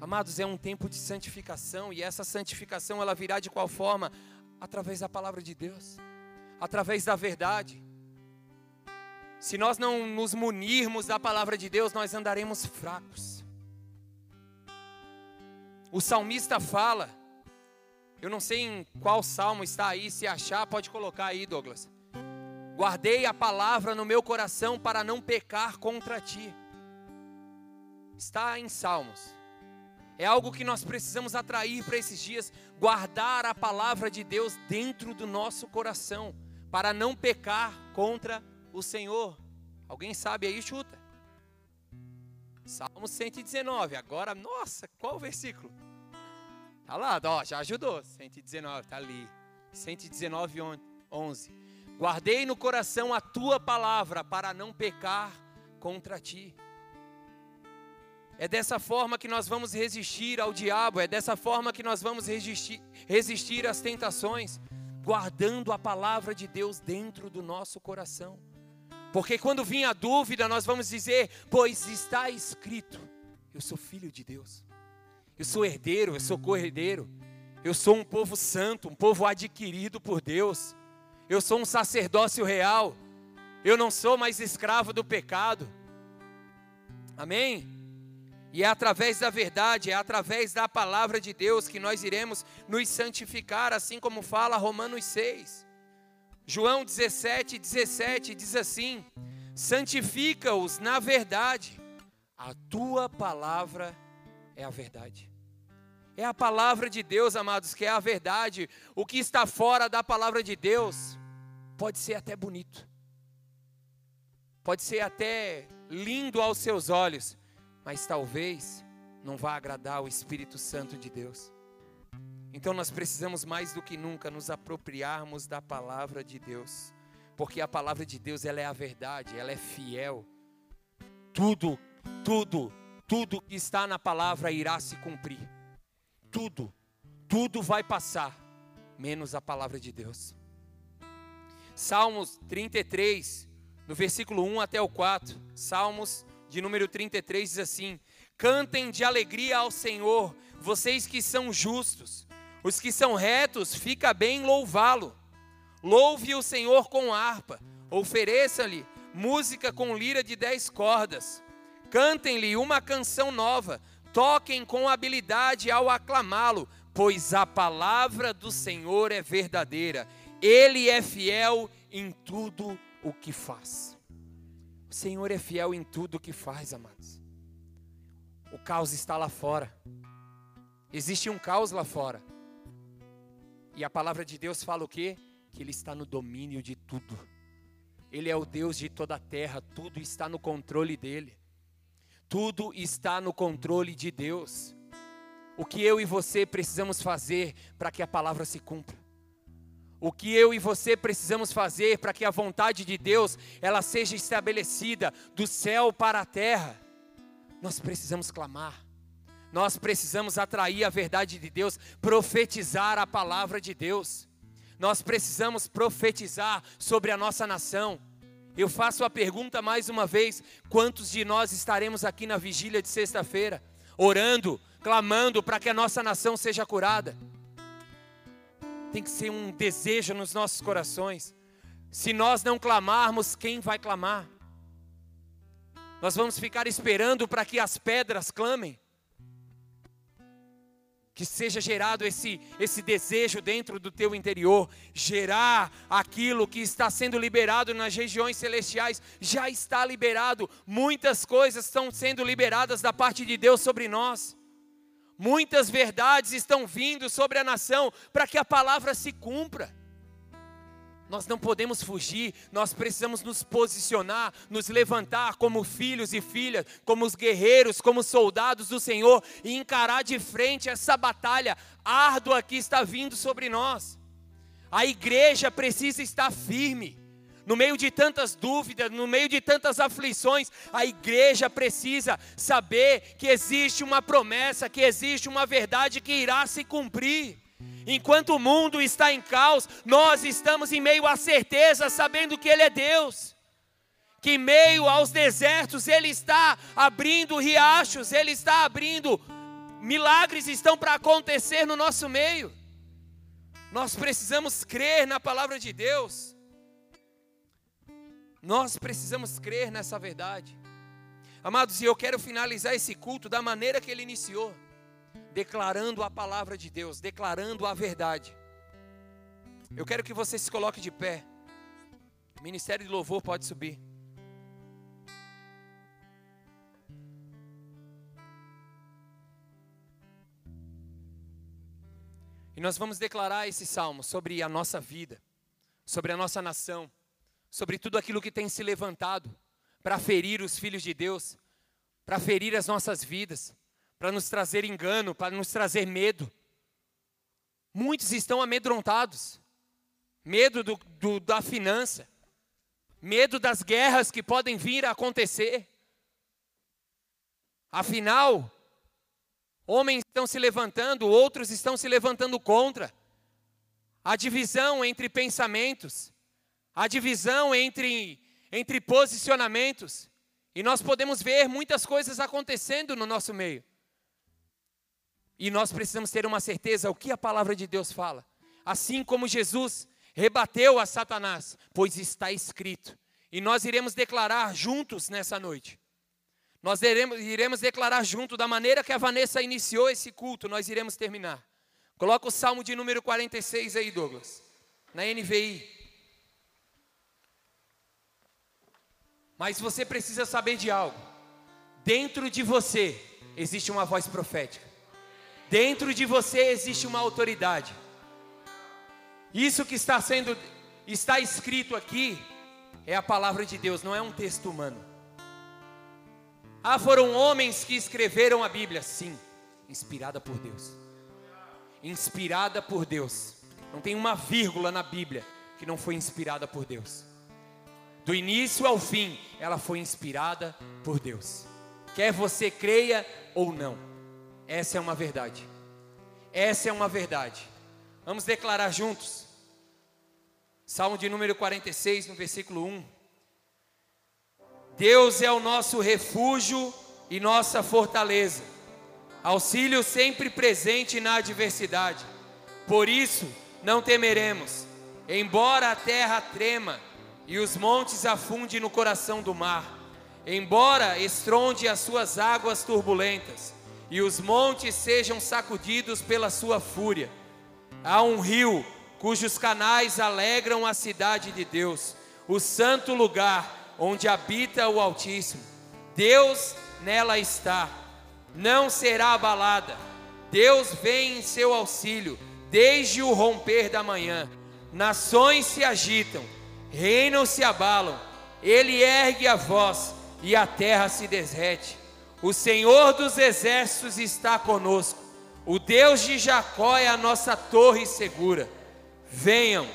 S1: Amados, é um tempo de santificação e essa santificação ela virá de qual forma? Através da palavra de Deus, através da verdade. Se nós não nos munirmos da palavra de Deus, nós andaremos fracos. O salmista fala, eu não sei em qual salmo está aí, se achar, pode colocar aí, Douglas. Guardei a palavra no meu coração para não pecar contra ti. Está em Salmos. É algo que nós precisamos atrair para esses dias, guardar a palavra de Deus dentro do nosso coração, para não pecar contra o Senhor. Alguém sabe aí, chuta. Salmo 119. Agora, nossa, qual o versículo? Tá lá, ó, já ajudou. 119, tá ali. 119, 11. Guardei no coração a tua palavra para não pecar contra ti. É dessa forma que nós vamos resistir ao diabo, é dessa forma que nós vamos resistir, resistir às tentações, guardando a palavra de Deus dentro do nosso coração. Porque quando vir a dúvida, nós vamos dizer: Pois está escrito, eu sou filho de Deus, eu sou herdeiro, eu sou corredeiro, eu sou um povo santo, um povo adquirido por Deus, eu sou um sacerdócio real, eu não sou mais escravo do pecado. Amém? E é através da verdade, é através da palavra de Deus que nós iremos nos santificar, assim como fala Romanos 6. João 17, 17 diz assim: santifica-os na verdade, a tua palavra é a verdade. É a palavra de Deus, amados, que é a verdade. O que está fora da palavra de Deus pode ser até bonito, pode ser até lindo aos seus olhos, mas talvez não vá agradar o Espírito Santo de Deus. Então nós precisamos mais do que nunca nos apropriarmos da palavra de Deus, porque a palavra de Deus ela é a verdade, ela é fiel. Tudo, tudo, tudo que está na palavra irá se cumprir. Tudo, tudo vai passar, menos a palavra de Deus. Salmos 33, no versículo 1 até o 4, Salmos de número 33 diz assim: Cantem de alegria ao Senhor, vocês que são justos os que são retos, fica bem louvá-lo. Louve o Senhor com harpa, ofereça-lhe música com lira de dez cordas. Cantem-lhe uma canção nova, toquem com habilidade ao aclamá-lo, pois a palavra do Senhor é verdadeira, ele é fiel em tudo o que faz. Senhor é fiel em tudo o que faz, amados. O caos está lá fora. Existe um caos lá fora. E a palavra de Deus fala o quê? Que Ele está no domínio de tudo. Ele é o Deus de toda a terra, tudo está no controle dele. Tudo está no controle de Deus. O que eu e você precisamos fazer para que a palavra se cumpra? O que eu e você precisamos fazer para que a vontade de Deus ela seja estabelecida do céu para a terra? Nós precisamos clamar. Nós precisamos atrair a verdade de Deus, profetizar a palavra de Deus. Nós precisamos profetizar sobre a nossa nação. Eu faço a pergunta mais uma vez: quantos de nós estaremos aqui na vigília de sexta-feira, orando, clamando para que a nossa nação seja curada? Tem que ser um desejo nos nossos corações. Se nós não clamarmos, quem vai clamar? Nós vamos ficar esperando para que as pedras clamem? que seja gerado esse, esse desejo dentro do teu interior, gerar aquilo que está sendo liberado nas regiões celestiais, já está liberado. Muitas coisas estão sendo liberadas da parte de Deus sobre nós. Muitas verdades estão vindo sobre a nação para que a palavra se cumpra. Nós não podemos fugir, nós precisamos nos posicionar, nos levantar como filhos e filhas, como os guerreiros, como soldados do Senhor e encarar de frente essa batalha árdua que está vindo sobre nós. A igreja precisa estar firme. No meio de tantas dúvidas, no meio de tantas aflições, a igreja precisa saber que existe uma promessa, que existe uma verdade que irá se cumprir. Enquanto o mundo está em caos, nós estamos em meio à certeza, sabendo que Ele é Deus. Que em meio aos desertos Ele está abrindo riachos, Ele está abrindo, milagres estão para acontecer no nosso meio. Nós precisamos crer na palavra de Deus. Nós precisamos crer nessa verdade. Amados, e eu quero finalizar esse culto da maneira que ele iniciou declarando a palavra de Deus, declarando a verdade. Eu quero que você se coloque de pé. O ministério de louvor pode subir. E nós vamos declarar esse salmo sobre a nossa vida, sobre a nossa nação, sobre tudo aquilo que tem se levantado para ferir os filhos de Deus, para ferir as nossas vidas para nos trazer engano, para nos trazer medo. Muitos estão amedrontados, medo do, do, da finança, medo das guerras que podem vir a acontecer. Afinal, homens estão se levantando, outros estão se levantando contra. A divisão entre pensamentos, a divisão entre, entre posicionamentos. E nós podemos ver muitas coisas acontecendo no nosso meio. E nós precisamos ter uma certeza o que a palavra de Deus fala. Assim como Jesus rebateu a Satanás, pois está escrito. E nós iremos declarar juntos nessa noite. Nós iremos, iremos declarar junto da maneira que a Vanessa iniciou esse culto, nós iremos terminar. Coloca o Salmo de número 46 aí, Douglas, na NVI. Mas você precisa saber de algo. Dentro de você existe uma voz profética. Dentro de você existe uma autoridade. Isso que está sendo está escrito aqui é a palavra de Deus, não é um texto humano. Ah, foram homens que escreveram a Bíblia, sim, inspirada por Deus. Inspirada por Deus. Não tem uma vírgula na Bíblia que não foi inspirada por Deus. Do início ao fim, ela foi inspirada por Deus. Quer você creia ou não. Essa é uma verdade. Essa é uma verdade. Vamos declarar juntos. Salmo de número 46, no versículo 1. Deus é o nosso refúgio e nossa fortaleza, auxílio sempre presente na adversidade. Por isso, não temeremos, embora a terra trema e os montes afundem no coração do mar, embora estronde as suas águas turbulentas e os montes sejam sacudidos pela sua fúria. Há um rio cujos canais alegram a cidade de Deus, o santo lugar onde habita o Altíssimo. Deus nela está, não será abalada. Deus vem em seu auxílio desde o romper da manhã. Nações se agitam, reinos se abalam. Ele ergue a voz e a terra se derrete. O Senhor dos exércitos está conosco. O Deus de Jacó é a nossa torre segura. Venham,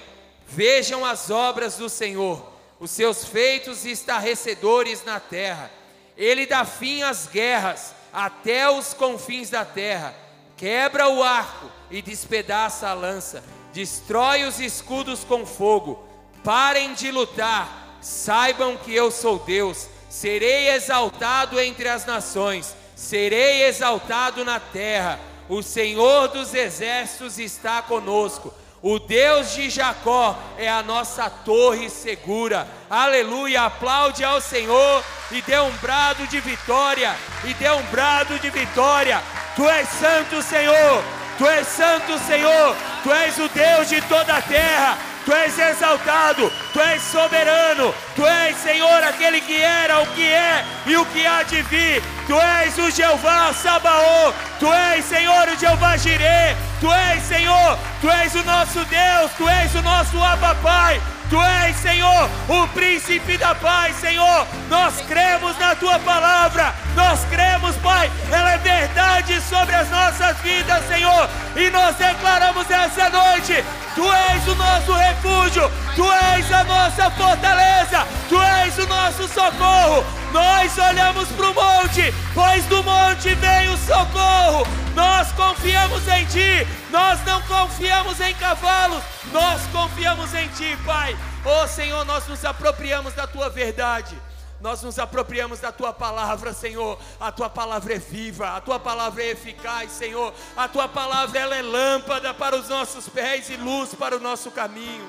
S1: vejam as obras do Senhor, os seus feitos estarrecedores na terra. Ele dá fim às guerras até os confins da terra. Quebra o arco e despedaça a lança. Destrói os escudos com fogo. Parem de lutar. Saibam que eu sou Deus. Serei exaltado entre as nações. Serei exaltado na terra. O Senhor dos exércitos está conosco. O Deus de Jacó é a nossa torre segura. Aleluia! Aplaude ao Senhor e dê um brado de vitória. E dê um brado de vitória. Tu és santo, Senhor. Tu és santo, Senhor. Tu és o Deus de toda a terra. Tu és exaltado, Tu és soberano, Tu és Senhor aquele que era, o que é e o que há de vir. Tu és o Jeová Sabaô, Tu és Senhor o Jeová Jirê, Tu és Senhor, Tu és o nosso Deus, Tu és o nosso Abba Pai. Tu és, Senhor, o príncipe da paz, Senhor. Nós cremos na tua palavra. Nós cremos, Pai. Ela é verdade sobre as nossas vidas, Senhor. E nós declaramos essa noite: Tu és o nosso refúgio. Tu és a nossa fortaleza. Tu és o nosso socorro. Nós olhamos para o monte, pois do monte vem o socorro. Nós confiamos em Ti, nós não confiamos em cavalos, nós confiamos em Ti, Pai. Oh Senhor, nós nos apropriamos da Tua verdade. Nós nos apropriamos da tua palavra, Senhor. A tua palavra é viva, a tua palavra é eficaz, Senhor. A tua palavra ela é lâmpada para os nossos pés e luz para o nosso caminho.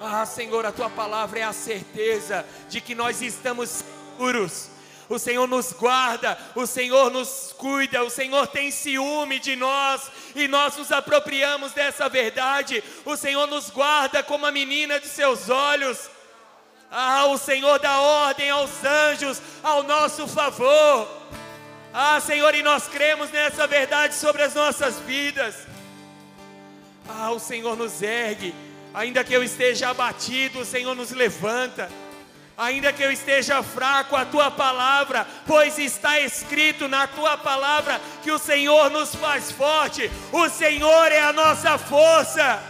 S1: Ah, Senhor, a tua palavra é a certeza de que nós estamos seguros o Senhor nos guarda, o Senhor nos cuida, o Senhor tem ciúme de nós e nós nos apropriamos dessa verdade. O Senhor nos guarda como a menina de seus olhos. Ah, o Senhor dá ordem aos anjos ao nosso favor. Ah, Senhor, e nós cremos nessa verdade sobre as nossas vidas. Ah, o Senhor nos ergue, ainda que eu esteja abatido, o Senhor nos levanta ainda que eu esteja fraco, a tua palavra, pois está escrito na tua palavra que o Senhor nos faz forte, o Senhor é a nossa força.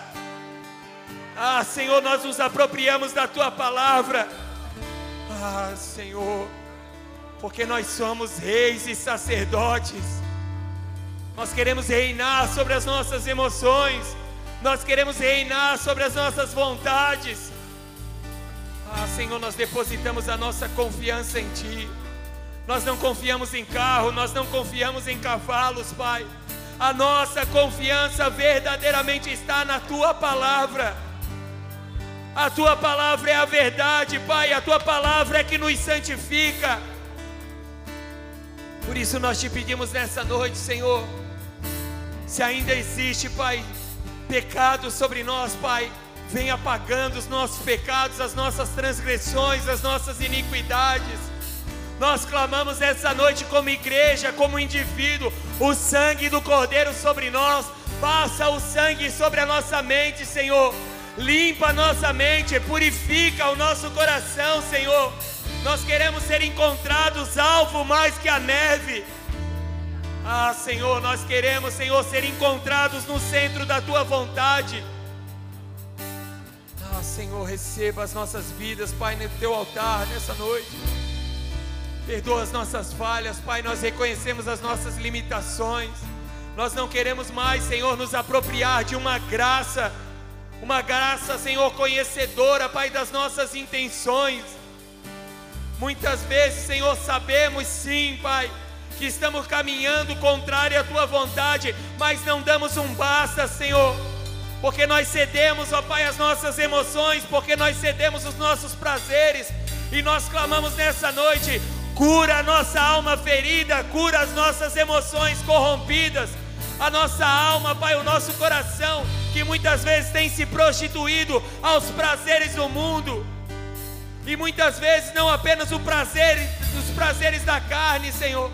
S1: Ah, Senhor, nós nos apropriamos da tua palavra. Ah, Senhor, porque nós somos reis e sacerdotes. Nós queremos reinar sobre as nossas emoções. Nós queremos reinar sobre as nossas vontades. Ah, Senhor, nós depositamos a nossa confiança em Ti. Nós não confiamos em carro, nós não confiamos em cavalos, Pai. A nossa confiança verdadeiramente está na Tua palavra. A Tua palavra é a verdade, Pai. A Tua palavra é que nos santifica. Por isso nós te pedimos nessa noite, Senhor. Se ainda existe, Pai, pecado sobre nós, Pai vem apagando os nossos pecados, as nossas transgressões, as nossas iniquidades. Nós clamamos essa noite como igreja, como indivíduo, o sangue do Cordeiro sobre nós. Passa o sangue sobre a nossa mente, Senhor. Limpa a nossa mente, purifica o nosso coração, Senhor. Nós queremos ser encontrados alvo mais que a neve. Ah, Senhor, nós queremos, Senhor, ser encontrados no centro da tua vontade. Ah, Senhor, receba as nossas vidas, Pai, no teu altar nessa noite. Perdoa as nossas falhas, Pai. Nós reconhecemos as nossas limitações. Nós não queremos mais, Senhor, nos apropriar de uma graça, uma graça, Senhor, conhecedora, Pai, das nossas intenções. Muitas vezes, Senhor, sabemos sim, Pai, que estamos caminhando contrário à tua vontade, mas não damos um basta, Senhor porque nós cedemos, ó Pai, as nossas emoções, porque nós cedemos os nossos prazeres, e nós clamamos nessa noite: cura a nossa alma ferida, cura as nossas emoções corrompidas, a nossa alma, Pai, o nosso coração, que muitas vezes tem se prostituído aos prazeres do mundo. E muitas vezes não apenas o prazer, os prazeres da carne, Senhor,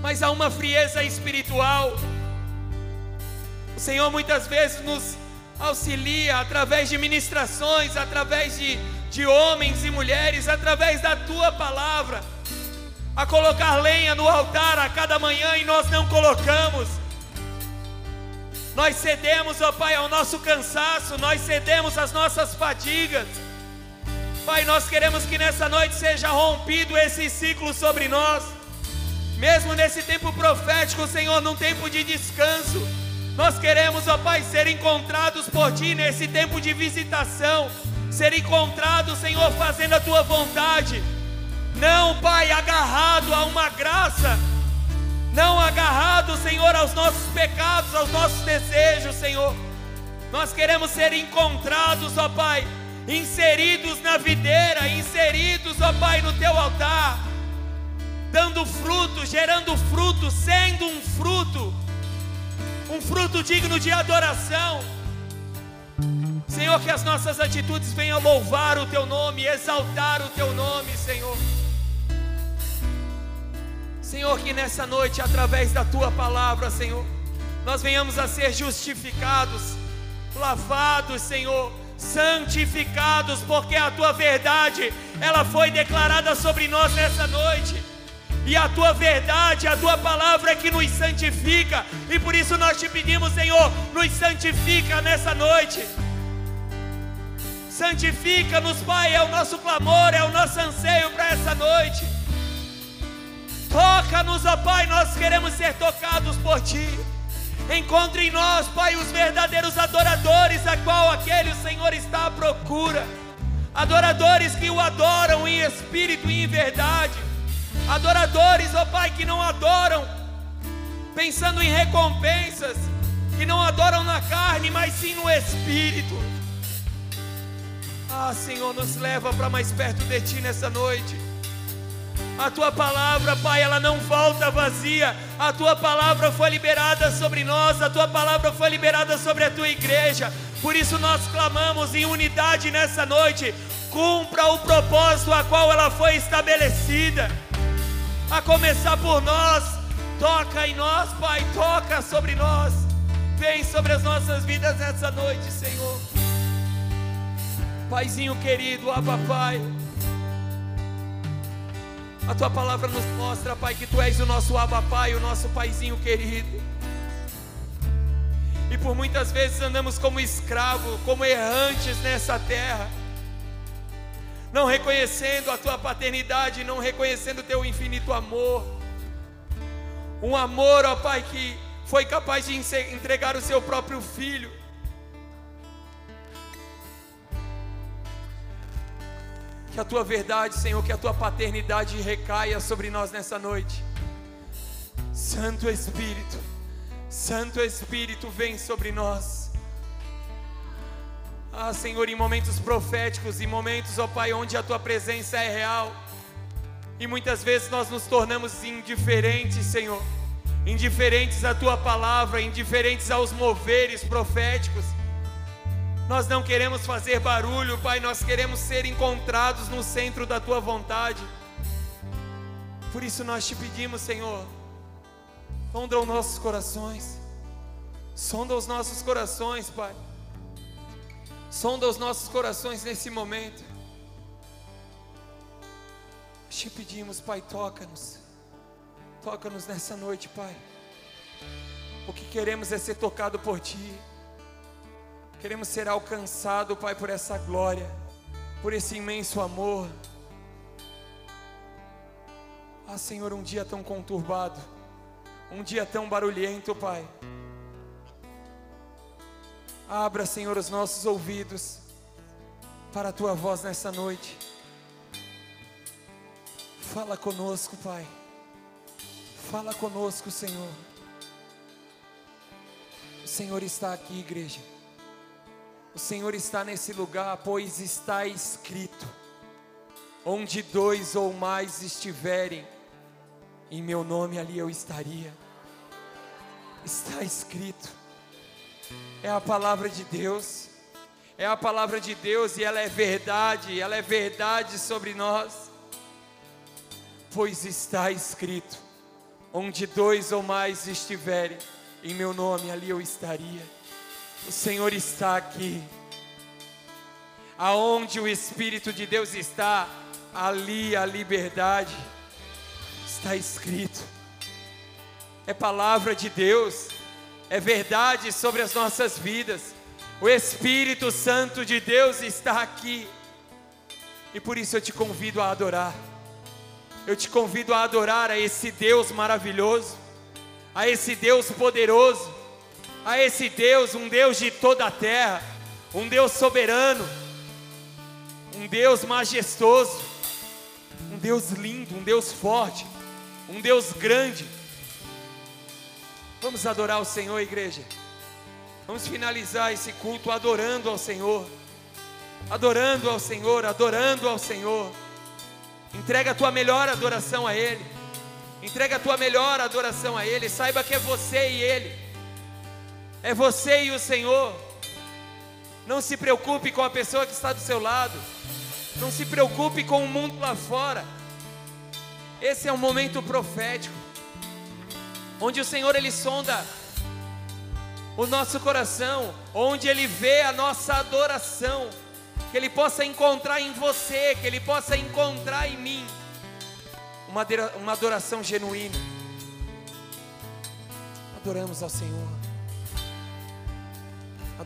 S1: mas há uma frieza espiritual. O Senhor muitas vezes nos
S2: auxilia através de ministrações, através de, de homens e mulheres, através da tua palavra, a colocar lenha no altar a cada manhã e nós não colocamos. Nós cedemos, ó Pai, ao nosso cansaço, nós cedemos às nossas fadigas. Pai, nós queremos que nessa noite seja rompido esse ciclo sobre nós. Mesmo nesse tempo profético, Senhor, num tempo de descanso, nós queremos, ó Pai, ser encontrados por Ti nesse tempo de visitação, ser encontrados, Senhor, fazendo a Tua vontade. Não, Pai, agarrado a uma graça, não agarrado, Senhor, aos nossos pecados, aos nossos desejos, Senhor. Nós queremos ser encontrados, ó Pai, inseridos na videira, inseridos, ó Pai, no teu altar, dando fruto, gerando fruto, sendo um fruto, um fruto digno de adoração. Senhor, que as nossas atitudes venham louvar o teu nome, exaltar o teu nome, Senhor. Senhor, que nessa noite, através da tua palavra, Senhor, nós venhamos a ser justificados, lavados, Senhor, santificados, porque a tua verdade, ela foi declarada sobre nós nessa noite. E a tua verdade, a tua palavra é que nos santifica, e por isso nós te pedimos, Senhor, nos santifica nessa noite. Santifica-nos, Pai, é o nosso clamor, é o nosso anseio para essa noite. Toca-nos, ó Pai, nós queremos ser tocados por Ti. Encontre em nós, Pai, os verdadeiros adoradores, a qual aquele o Senhor está à procura. Adoradores que o adoram em espírito e em verdade. Adoradores, ó Pai, que não adoram pensando em recompensas, que não adoram na carne, mas sim no espírito. Ah, Senhor, nos leva para mais perto de Ti nessa noite. A tua palavra, Pai, ela não volta vazia. A tua palavra foi liberada sobre nós, a tua palavra foi liberada sobre a tua igreja. Por isso nós clamamos em unidade nessa noite. Cumpra o propósito a qual ela foi estabelecida. A começar por nós, toca em nós, Pai, toca sobre nós. Vem sobre as nossas vidas nessa noite, Senhor. Paizinho querido, Abba Pai. A tua palavra nos mostra, Pai, que tu és o nosso Abba Pai, o nosso Paizinho querido. E por muitas vezes andamos como escravos, como errantes nessa terra, não reconhecendo a tua paternidade, não reconhecendo o teu infinito amor. Um amor, ó Pai, que foi capaz de entregar o seu próprio filho Que a tua verdade, Senhor, que a tua paternidade recaia sobre nós nessa noite. Santo Espírito, Santo Espírito, vem sobre nós. Ah, Senhor, em momentos proféticos, em momentos, ó Pai, onde a tua presença é real. E muitas vezes nós nos tornamos indiferentes, Senhor. Indiferentes à tua palavra, indiferentes aos moveres proféticos. Nós não queremos fazer barulho, Pai, nós queremos ser encontrados no centro da tua vontade. Por isso nós te pedimos, Senhor, sonda os nossos corações, sonda os nossos corações, Pai, sonda os nossos corações nesse momento. Te pedimos, Pai, toca-nos, toca-nos nessa noite, Pai. O que queremos é ser tocado por Ti. Queremos ser alcançados, Pai, por essa glória, por esse imenso amor. Ah, Senhor, um dia tão conturbado, um dia tão barulhento, Pai. Abra, Senhor, os nossos ouvidos para a tua voz nessa noite. Fala conosco, Pai. Fala conosco, Senhor. O Senhor está aqui, igreja. O Senhor está nesse lugar, pois está escrito: onde dois ou mais estiverem, em meu nome ali eu estaria. Está escrito, é a palavra de Deus, é a palavra de Deus e ela é verdade, ela é verdade sobre nós, pois está escrito: onde dois ou mais estiverem, em meu nome ali eu estaria. O Senhor está aqui. Aonde o Espírito de Deus está, ali a liberdade. Está escrito. É palavra de Deus. É verdade sobre as nossas vidas. O Espírito Santo de Deus está aqui. E por isso eu te convido a adorar. Eu te convido a adorar a esse Deus maravilhoso, a esse Deus poderoso, a esse Deus, um Deus de toda a terra, um Deus soberano, um Deus majestoso, um Deus lindo, um Deus forte, um Deus grande. Vamos adorar o Senhor, igreja. Vamos finalizar esse culto adorando ao Senhor, adorando ao Senhor, adorando ao Senhor. Entrega a tua melhor adoração a Ele. Entrega a tua melhor adoração a Ele. Saiba que é você e Ele. É você e o Senhor. Não se preocupe com a pessoa que está do seu lado. Não se preocupe com o mundo lá fora. Esse é um momento profético, onde o Senhor ele sonda o nosso coração, onde ele vê a nossa adoração que Ele possa encontrar em você, que Ele possa encontrar em mim uma, uma adoração genuína. Adoramos ao Senhor,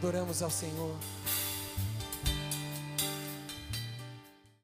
S2: adoramos ao Senhor.